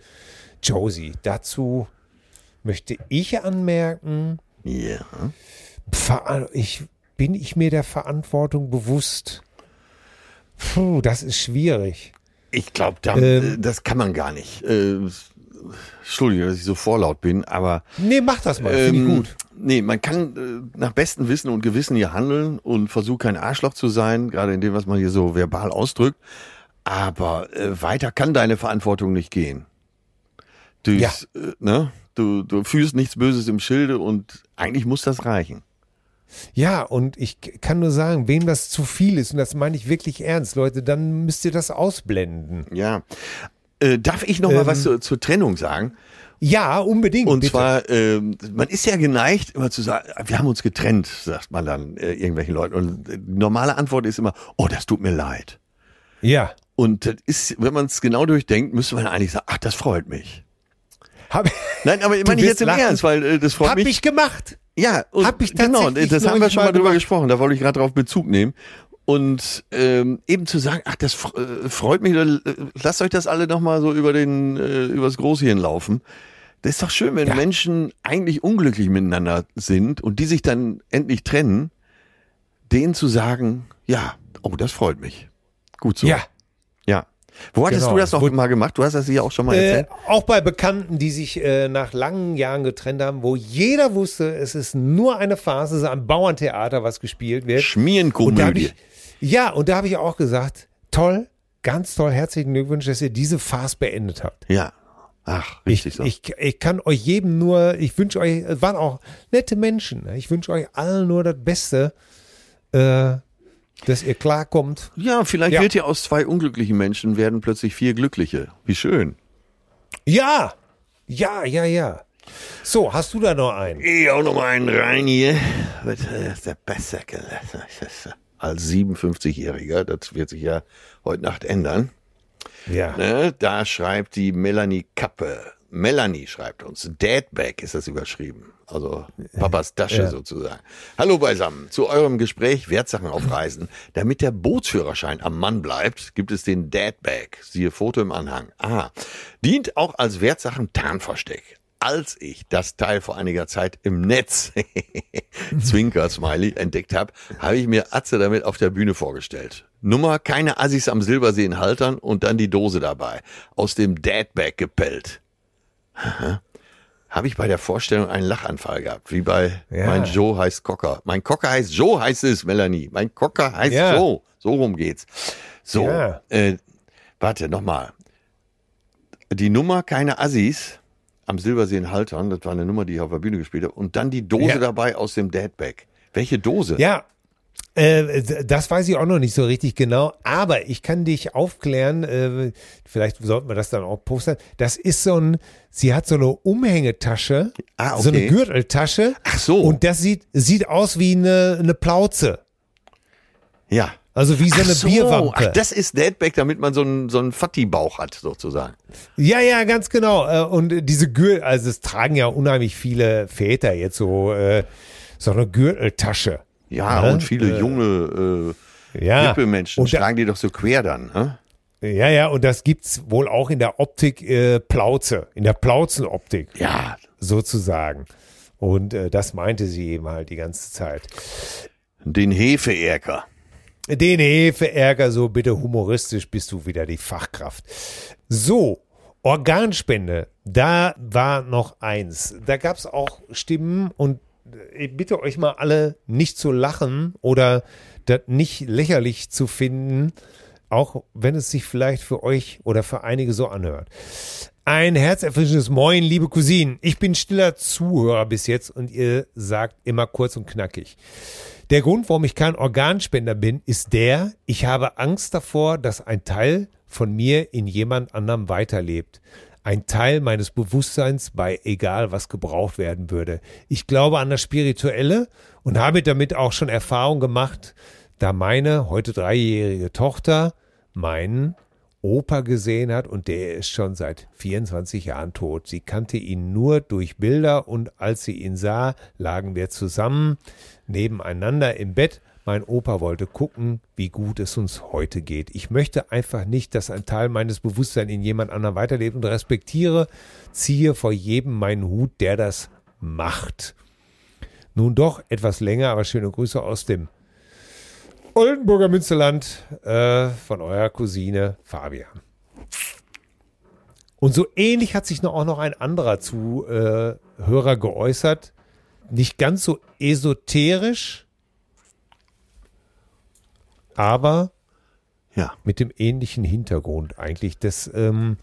Josie. Dazu möchte ich anmerken, Ja. Ich, bin ich mir der Verantwortung bewusst? Puh, das ist schwierig. Ich glaube, Ähm. das kann man gar nicht. Äh, Entschuldige, dass ich so vorlaut bin, aber Nee, mach das mal, finde ich ähm, gut. Nee, man kann äh, nach bestem Wissen und Gewissen hier handeln und versucht kein Arschloch zu sein, gerade in dem, was man hier so verbal ausdrückt. Aber äh, weiter kann deine Verantwortung nicht gehen. Du, Ja. äh, ne? du, du fühlst nichts Böses im Schilde und eigentlich muss das reichen. Ja, und ich kann nur sagen, wem das zu viel ist, und das meine ich wirklich ernst, Leute, dann müsst ihr das ausblenden. Ja. Äh, darf ich noch mal Ähm, was zur, zur Trennung sagen? Ja, unbedingt. Und bitte. zwar, ähm, man ist ja geneigt, immer zu sagen, wir haben uns getrennt, sagt man dann äh, irgendwelchen Leuten. Und äh, die normale Antwort ist immer, oh, das tut mir leid. Ja. Und das ist, wenn man es genau durchdenkt, müsste man eigentlich sagen, ach, das freut mich. Hab, Nein, aber ich meine jetzt im lachen. Ernst, weil äh, das freut hab mich. ich gemacht. Ja, und hab ich genau, tatsächlich das haben wir schon mal drüber gemacht. gesprochen, da wollte ich gerade drauf Bezug nehmen. Und ähm, eben zu sagen, ach, das äh, freut mich, äh, lasst euch das alle nochmal so über den, äh, übers Großhirn laufen. Das ist doch schön, wenn Ja. Menschen eigentlich unglücklich miteinander sind und die sich dann endlich trennen, denen zu sagen, ja, oh, das freut mich. Gut so. Ja. Wo hattest Genau. du das noch mal gemacht? Du hast das hier auch schon mal Äh, erzählt. auch bei Bekannten, die sich äh, nach langen Jahren getrennt haben, wo jeder wusste, es ist nur eine Phase, es ist ein Bauerntheater, was gespielt wird. Und Schmierenkomödie. ich, ja, und da habe ich auch gesagt, toll, ganz toll, herzlichen Glückwunsch, dass ihr diese Phase beendet habt. Ja. Ach, richtig Ich, so. ich, ich kann euch jedem nur, ich wünsche euch, es waren auch nette Menschen, ne? ich wünsche euch allen nur das Beste, äh, dass ihr klarkommt. ja, vielleicht Ja. wird ja aus zwei unglücklichen Menschen werden plötzlich vier glückliche. Wie schön. Ja, ja, ja, ja. So, hast du da noch einen? Ich auch noch mal einen rein hier. Ist der Besserke? Als 57-Jähriger, das wird sich ja heute Nacht ändern. Ja. Ne, da schreibt die Melanie Kappe. Melanie schreibt uns, Dadbag ist das überschrieben. Also Papas Tasche Ja. sozusagen. Hallo beisammen. Zu eurem Gespräch Wertsachen auf Reisen. Damit der Bootsführerschein am Mann bleibt, gibt es den Dadbag. Siehe Foto im Anhang. Ah, dient auch als Wertsachen Tarnversteck. Als ich das Teil vor einiger Zeit im Netz, Zwinker Smiley, entdeckt habe, habe ich mir Atze damit auf der Bühne vorgestellt. Nummer keine Assis am Silbersee in Haltern und dann die Dose dabei. Aus dem Dadbag gepellt. Aha. Habe ich bei der Vorstellung einen Lachanfall gehabt, wie bei Ja. mein Joe heißt Cocker. Mein Cocker heißt Joe, heißt es, Melanie. Mein Cocker heißt Ja. Joe. So rum geht's. So, Ja. äh, warte, nochmal. Die Nummer keine Assis am Silbersee in Haltern, das war eine Nummer, die ich auf der Bühne gespielt habe. Und dann die Dose Ja. dabei aus dem Dadbag. Welche Dose? Ja, äh, das weiß ich auch noch nicht so richtig genau, aber ich kann dich aufklären, äh, vielleicht sollten wir das dann auch postern. Das ist so ein, sie hat so eine Umhängetasche, Ah, so eine okay. Gürteltasche. Ach so. Und das sieht, sieht aus wie eine, eine Plauze. Ja. Also wie so eine Ach so, Bierwampe. Ach, das ist Dadbag, damit man so einen, so einen Fatti-Bauch hat, sozusagen. Ja, ja, ganz genau. Äh, Und diese Gürtel, also es tragen ja unheimlich viele Väter jetzt so, äh, so eine Gürteltasche. Ja, Ja, und viele junge äh, Ja. Menschen tragen die doch so quer dann. Ne? Ja, ja, und das gibt's wohl auch in der Optik äh, Plauze, in der Plauzenoptik Ja, sozusagen. Und äh, das meinte sie eben halt die ganze Zeit. den Hefeerker. Den Hefeärger, so bitte humoristisch bist du wieder die Fachkraft. So, Organspende, da war noch eins. Da gab's auch Stimmen und ich bitte euch mal alle nicht zu lachen oder das nicht lächerlich zu finden, auch wenn es sich vielleicht für euch oder für einige so anhört. Ein herzerfrischendes Moin, liebe Cousinen. Ich bin stiller Zuhörer bis jetzt und ihr sagt immer kurz und knackig. Der Grund, warum ich kein Organspender bin, ist der, ich habe Angst davor, dass ein Teil von mir in jemand anderem weiterlebt. Ein Teil meines Bewusstseins bei egal was gebraucht werden würde. Ich glaube an das Spirituelle und habe damit auch schon Erfahrung gemacht, da meine heute dreijährige Tochter meinen Opa gesehen hat und der ist schon seit 24 Jahren tot. Sie kannte ihn nur durch Bilder und als sie ihn sah, lagen wir zusammen nebeneinander im Bett. Mein Opa wollte gucken, wie gut es uns heute geht. Ich möchte einfach nicht, dass ein Teil meines Bewusstseins in jemand anderem weiterlebt und respektiere, ziehe vor jedem meinen Hut, der das macht. Nun doch etwas länger, aber schöne Grüße aus dem Oldenburger Münsterland äh, von eurer Cousine Fabian. Und so ähnlich hat sich noch auch noch ein anderer Zuhörer geäußert. Nicht ganz so esoterisch, aber Ja. mit dem ähnlichen Hintergrund eigentlich, dass ähm,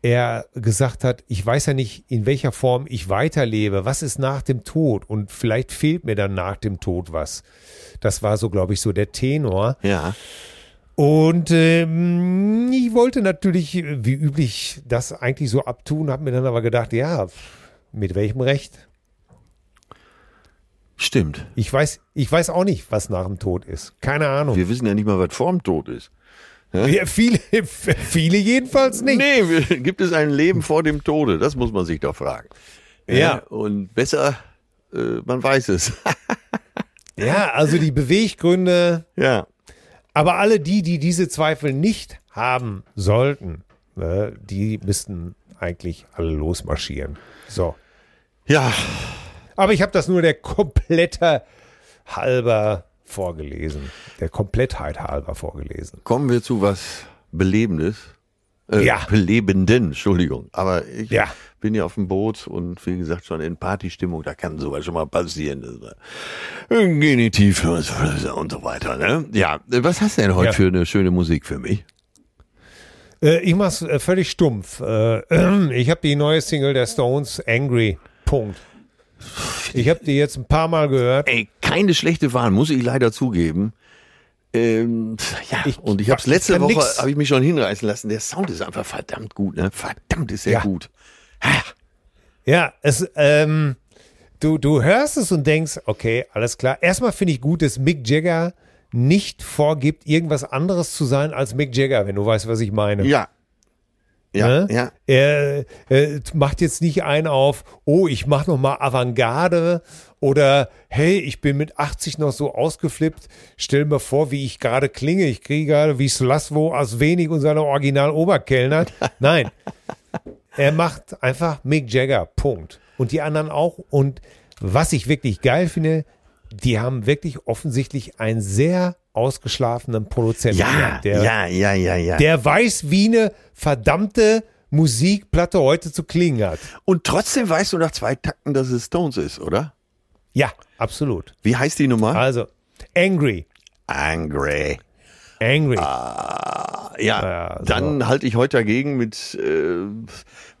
er gesagt hat, ich weiß ja nicht, in welcher Form ich weiterlebe, was ist nach dem Tod und vielleicht fehlt mir dann nach dem Tod was. Das war so, glaube ich, so der Tenor. Ja. Und ähm, ich wollte natürlich, wie üblich, das eigentlich so abtun, habe mir dann aber gedacht, ja, mit welchem Recht? Stimmt. Ich weiß, ich weiß auch nicht, was nach dem Tod ist. Keine Ahnung. Wir wissen ja nicht mal, was vorm Tod ist. Ja, viele, viele jedenfalls nicht. Nee, gibt es ein Leben vor dem Tode? Das muss man sich doch fragen. Ja. Und besser, äh, man weiß es. Ja, also die Beweggründe, ja. aber alle die, die diese Zweifel nicht haben sollten, ne, die müssten eigentlich alle losmarschieren. So. Ja. Aber ich habe das nur der komplette halber vorgelesen. Der Komplettheit halber vorgelesen. Kommen wir zu was Belebendes. Äh, Ja. Belebenden, Entschuldigung. Aber ich Ja. bin ja auf dem Boot und wie gesagt schon in Partystimmung, da kann sowas schon mal passieren. Genitiv und so weiter. Ne? Ja, was hast du denn heute Ja. für eine schöne Musik für mich? Äh, ich mach's äh, völlig stumpf. Äh, ich habe die neue Single der Stones, Angry. Punkt. Ich habe die jetzt ein paar Mal gehört. Ey, keine schlechte Wahl, muss ich leider zugeben. Ähm, ja, Ich- und ich habe ich letzte Woche, habe ich mich schon hinreißen lassen. Der Sound ist einfach verdammt gut, ne? Verdammt ist er Ja. gut. Ja, es, ähm, du, du hörst es und denkst, okay, alles klar. Erstmal finde ich gut, dass Mick Jagger nicht vorgibt, irgendwas anderes zu sein als Mick Jagger, wenn du weißt, was ich meine. Ja. Ja, Ne? ja. Er, äh, macht jetzt nicht einen auf, oh, ich mach noch mal Avantgarde oder hey, ich bin mit 80 noch so ausgeflippt. Stell mir vor, wie ich gerade klinge. Ich kriege gerade wie Slaswo aus wenig und seiner Original Oberkellner. Nein, er macht einfach Mick Jagger. Punkt. Und die anderen auch. Und was ich wirklich geil finde, die haben wirklich offensichtlich einen sehr ausgeschlafenen Produzenten. Ja, der, ja, ja, ja, ja. der weiß, wie eine verdammte Musikplatte heute zu klingen hat. Und trotzdem weißt du nach zwei Takten, dass es Stones ist, oder? Ja, absolut. Wie heißt die Nummer? Also, Angry. Angry. Angry. Ja, Ja, so. dann halte ich heute dagegen mit, äh,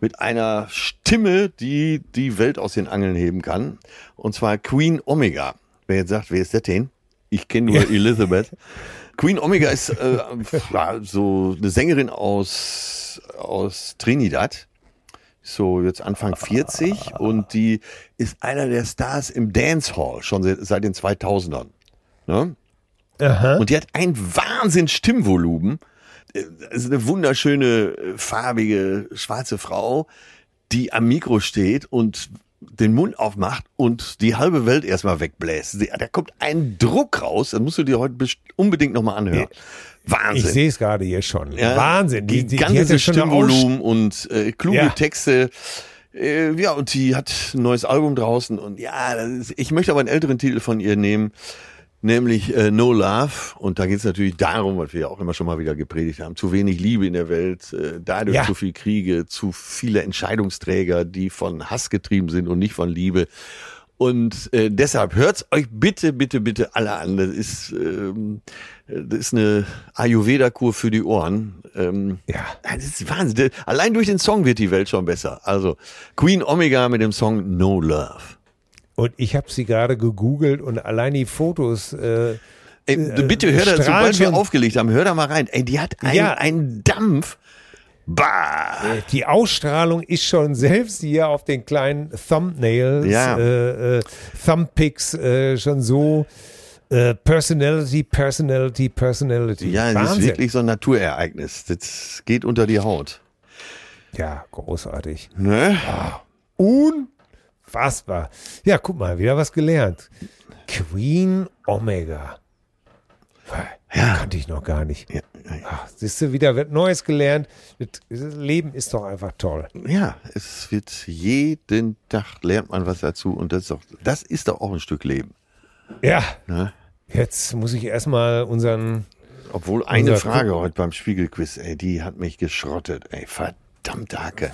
mit einer Stimme, die die Welt aus den Angeln heben kann. Und zwar Queen Omega. Wer jetzt sagt, wer ist das denn? Ich kenne nur Elizabeth. Queen Omega ist äh, ja, so eine Sängerin aus, aus Trinidad. So jetzt Anfang 40 und die ist einer der Stars im Dancehall schon seit, seit den 2000ern. Ne? Aha. Und die hat ein Wahnsinn Stimmvolumen. Es ist eine wunderschöne, äh, farbige, schwarze Frau, die am Mikro steht und den Mund aufmacht und die halbe Welt erstmal wegbläst. Da kommt ein Druck raus, das musst du dir heute unbedingt nochmal anhören. Ich Wahnsinn. sehe es gerade hier schon. Ja, Wahnsinn. Die, die, die ganze Aus- Stimmvolumen und äh, kluge Ja. Texte. Äh, ja, und die hat ein neues Album draußen und ja, ist, ich möchte aber einen älteren Titel von ihr nehmen, nämlich äh, No Love. Und da geht es natürlich darum, was wir ja auch immer schon mal wieder gepredigt haben, zu wenig Liebe in der Welt, äh, dadurch Ja. zu viel Kriege, zu viele Entscheidungsträger, die von Hass getrieben sind und nicht von Liebe. Und äh, deshalb hört's euch bitte, bitte, bitte alle an. Das ist, ähm, das ist eine Ayurveda-Kur für die Ohren. Ähm, Ja. das ist Wahnsinn. Allein durch den Song wird die Welt schon besser. Also Queen Omega mit dem Song No Love. Und ich habe sie gerade gegoogelt und allein die Fotos. Äh, Ey, Äh, bitte hör da, sobald wir aufgelegt haben, hör da mal rein. Ey, die hat einen, Ja. einen Dampf. Bah. die Ausstrahlung ist schon selbst hier auf den kleinen Thumbnails, Ja. äh, äh, Thumbpicks äh, schon so äh, Personality, Personality, Personality. Ja, das ist Wahnsinn. wirklich so ein Naturereignis. Das geht unter die Haut. Ja, großartig. Ne? Unfassbar. Ja, guck mal, wieder was gelernt. Queen Omega. Ja. Kannte ich noch gar nicht. Ja, Ach, siehst du, wieder wird Neues gelernt. Das Leben ist doch einfach toll. ja, es wird jeden Tag lernt man was dazu und das ist doch, das ist doch auch ein Stück Leben. Ja, Ne? jetzt muss ich erstmal unseren. Obwohl eine Unser Frage heute beim Spiegelquiz, ey, die hat mich geschrottet, ey, verdammte Hacke.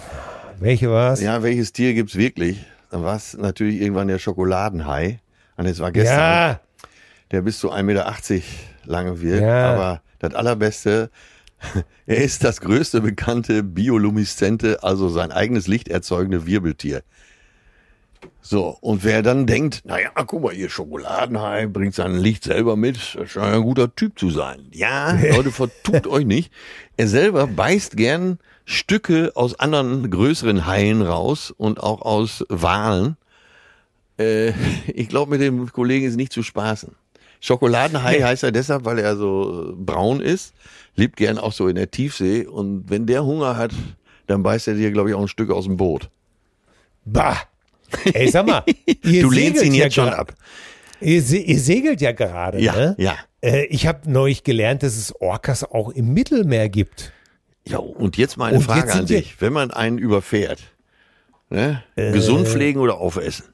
Welche war's? Ja, welches Tier gibt's wirklich? Dann war es natürlich irgendwann der Schokoladenhai. Und es war gestern, ja, der bis zu 1,80 Meter lange wird. Ja. Aber das Allerbeste, er ist das größte bekannte biolumeszente, also sein eigenes Licht erzeugende Wirbeltier. So, und wer dann denkt, naja, guck mal, ihr Schokoladenhai bringt sein Licht selber mit, das scheint ein guter Typ zu sein. Ja, Leute, vertut euch nicht. Er selber beißt gern Stücke aus anderen größeren Haien raus und auch aus Walen. Äh, ich glaube, mit dem Kollegen ist nicht zu spaßen. Schokoladenhai heißt er deshalb, weil er so äh, braun ist, lebt gern auch so in der Tiefsee und wenn der Hunger hat, dann beißt er dir, glaube ich, auch ein Stück aus dem Boot. bah. Ey, sag mal, ihr du lehnst ihn ja jetzt schon gra- ab. Ihr, se ihr segelt ja gerade, Ja, ne? ja. Äh, ich habe neulich gelernt, dass es Orcas auch im Mittelmeer gibt. Ja, und jetzt mal eine Und Frage jetzt an dich. Wenn man einen überfährt, ne? gesund pflegen oder aufessen?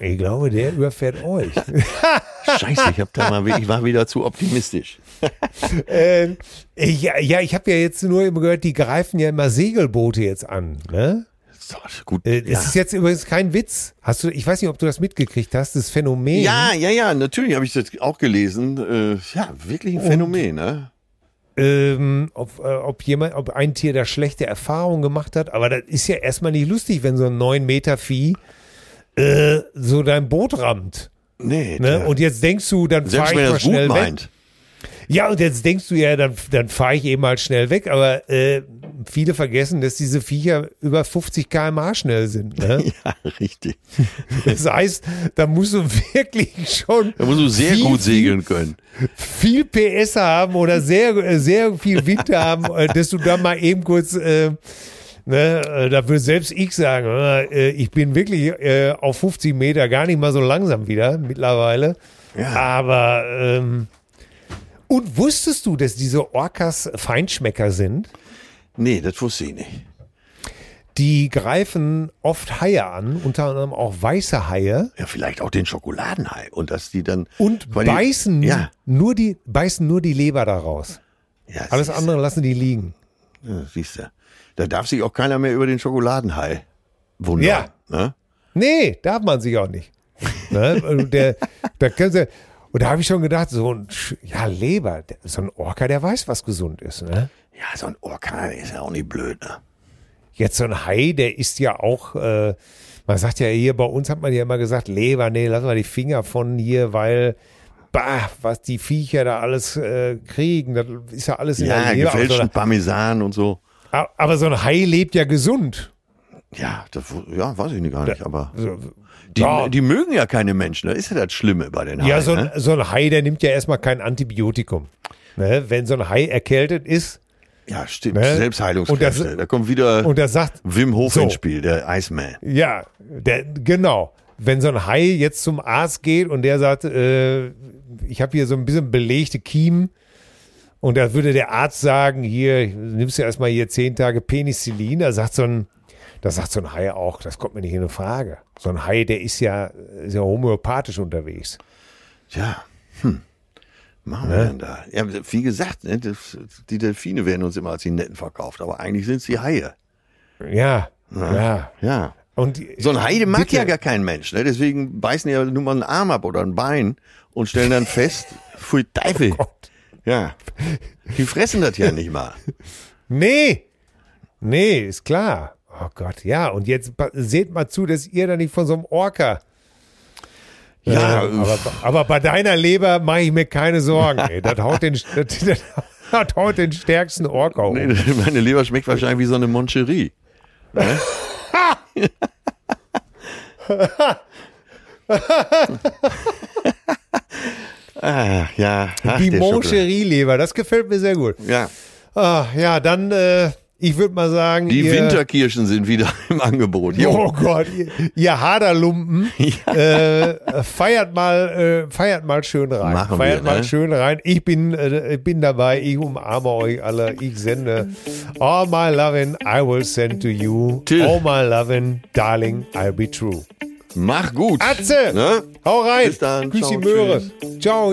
Ich glaube, der überfährt euch. Scheiße, ich, hab da mal, ich war wieder zu optimistisch. ähm, ja, ja, ich habe ja jetzt nur immer gehört, die greifen ja immer Segelboote jetzt an. Ne? So, gut. Äh, ja. Es ist jetzt übrigens kein Witz. Hast du, ich weiß nicht, ob du das mitgekriegt hast, das Phänomen. ja, ja, ja, natürlich habe ich das auch gelesen. Äh, ja, wirklich ein Phänomen, ne? Ähm, ob, äh, ob jemand, ob ein Tier da schlechte Erfahrungen gemacht hat. Aber das ist ja erstmal nicht lustig, wenn so ein 9 Meter Vieh äh, so dein Boot rammt. Nee, Ne? Und jetzt denkst du, dann wenn ich mal schnell weg. Ja, und jetzt denkst du ja, dann, dann fahre ich eben mal schnell weg, aber äh, viele vergessen, dass diese Viecher über 50 km/h schnell sind. Ne? Ja, richtig. Das heißt, da musst du wirklich schon. Da musst du sehr viel, gut segeln können. Viel PS haben oder sehr, sehr viel Wind haben, äh, dass du da mal eben kurz. Äh, Ne, äh, da würde selbst ich sagen, äh, ich bin wirklich auf 50 Meter gar nicht mal so langsam wieder mittlerweile. Ja. Aber ähm, und wusstest du, dass diese Orcas Feinschmecker sind? Nee, das wusste ich nicht. Die greifen oft Haie an, unter anderem auch weiße Haie Ja, vielleicht auch den Schokoladenhai. Und dass die dann. und Weil die- beißen Ja, nur die beißen nur die Leber daraus. ja Alles andere lassen die liegen. Ja, siehst du. Da darf sich auch keiner mehr über den Schokoladenhai wundern. Ja. Ne? Nee, darf man sich auch nicht. ne? Und Der, da können sie, und da habe ich schon gedacht, so ein, ja, Leber, so ein Orca, der weiß, was gesund ist. Ne? Ja, so ein Orkan ist ja auch nicht blöd. Ne? Jetzt so ein Hai, der ist ja auch, äh, man sagt ja hier, bei uns hat man ja immer gesagt, Leber, nee, lass mal die Finger von hier, weil, bah, was die Viecher da alles äh, kriegen, das ist ja alles in Ja, der Leber. Aber so, gefälschten eine, Parmesan und so. aber so ein Hai lebt ja gesund. Ja, das, ja, weiß ich nicht gar nicht, aber So, die, ja. die mögen ja keine Menschen. Das ist ja das Schlimme bei den Haien. Ja, so ein, ne? so ein Hai, der nimmt ja erstmal kein Antibiotikum. Ne? Wenn so ein Hai erkältet ist ja stimmt. ne? Selbstheilungskräfte. Und das- da kommt wieder und er sagt, Wim Hof So. ins Spiel, der Iceman. ja, der, genau, wenn so ein Hai jetzt zum Arzt geht und der sagt, äh, ich habe hier so ein bisschen belegte Kiemen und da würde der Arzt sagen, hier, nimmst du erstmal hier zehn Tage Penicillin, da sagt so ein, da sagt so ein Hai auch, das kommt mir nicht in eine Frage. So ein Hai, der ist ja, ist ja homöopathisch unterwegs. Tja, hm. Machen wir denn da? Ja, wie gesagt, ne, die Delfine werden uns immer als die Netten verkauft, aber eigentlich sind sie Haie. Ja, ja. Ja. Und So ein Hai, mag Bitte. ja gar kein Mensch. Ne? Deswegen beißen die ja nur mal einen Arm ab oder ein Bein und stellen dann fest, pfui Teufel. Gott. Ja. Die fressen das ja nicht mal. Nee, nee, ist klar. Oh Gott, ja. Und jetzt seht mal zu, dass ihr da nicht von so einem Orca. Ja, Äh, aber, aber bei deiner Leber mache ich mir keine Sorgen. Ey. Das, haut den, das, das haut den stärksten Orca um. Nee, meine Leber schmeckt wahrscheinlich wie so eine Moncherie. Ne? ah, ja. Ach, Die. Moncherie-Leber, das gefällt mir sehr gut. Ja, Ah, ja, dann, äh, ich würde mal sagen, die ihr, Winterkirschen sind wieder im Angebot. Jo. Oh Gott, ihr, ihr Haderlumpen, äh, feiert mal, äh, feiert mal schön rein. Machen feiert wir, mal ne? schön rein. Ich bin, äh, bin dabei. Ich umarme euch alle. Ich sende all my loving I will send to you. Till. All my loving, darling, I'll be true. Mach gut. Atze, Ne? hau rein. Bis dann. Grüß die Möhre. tschüss. Ciao.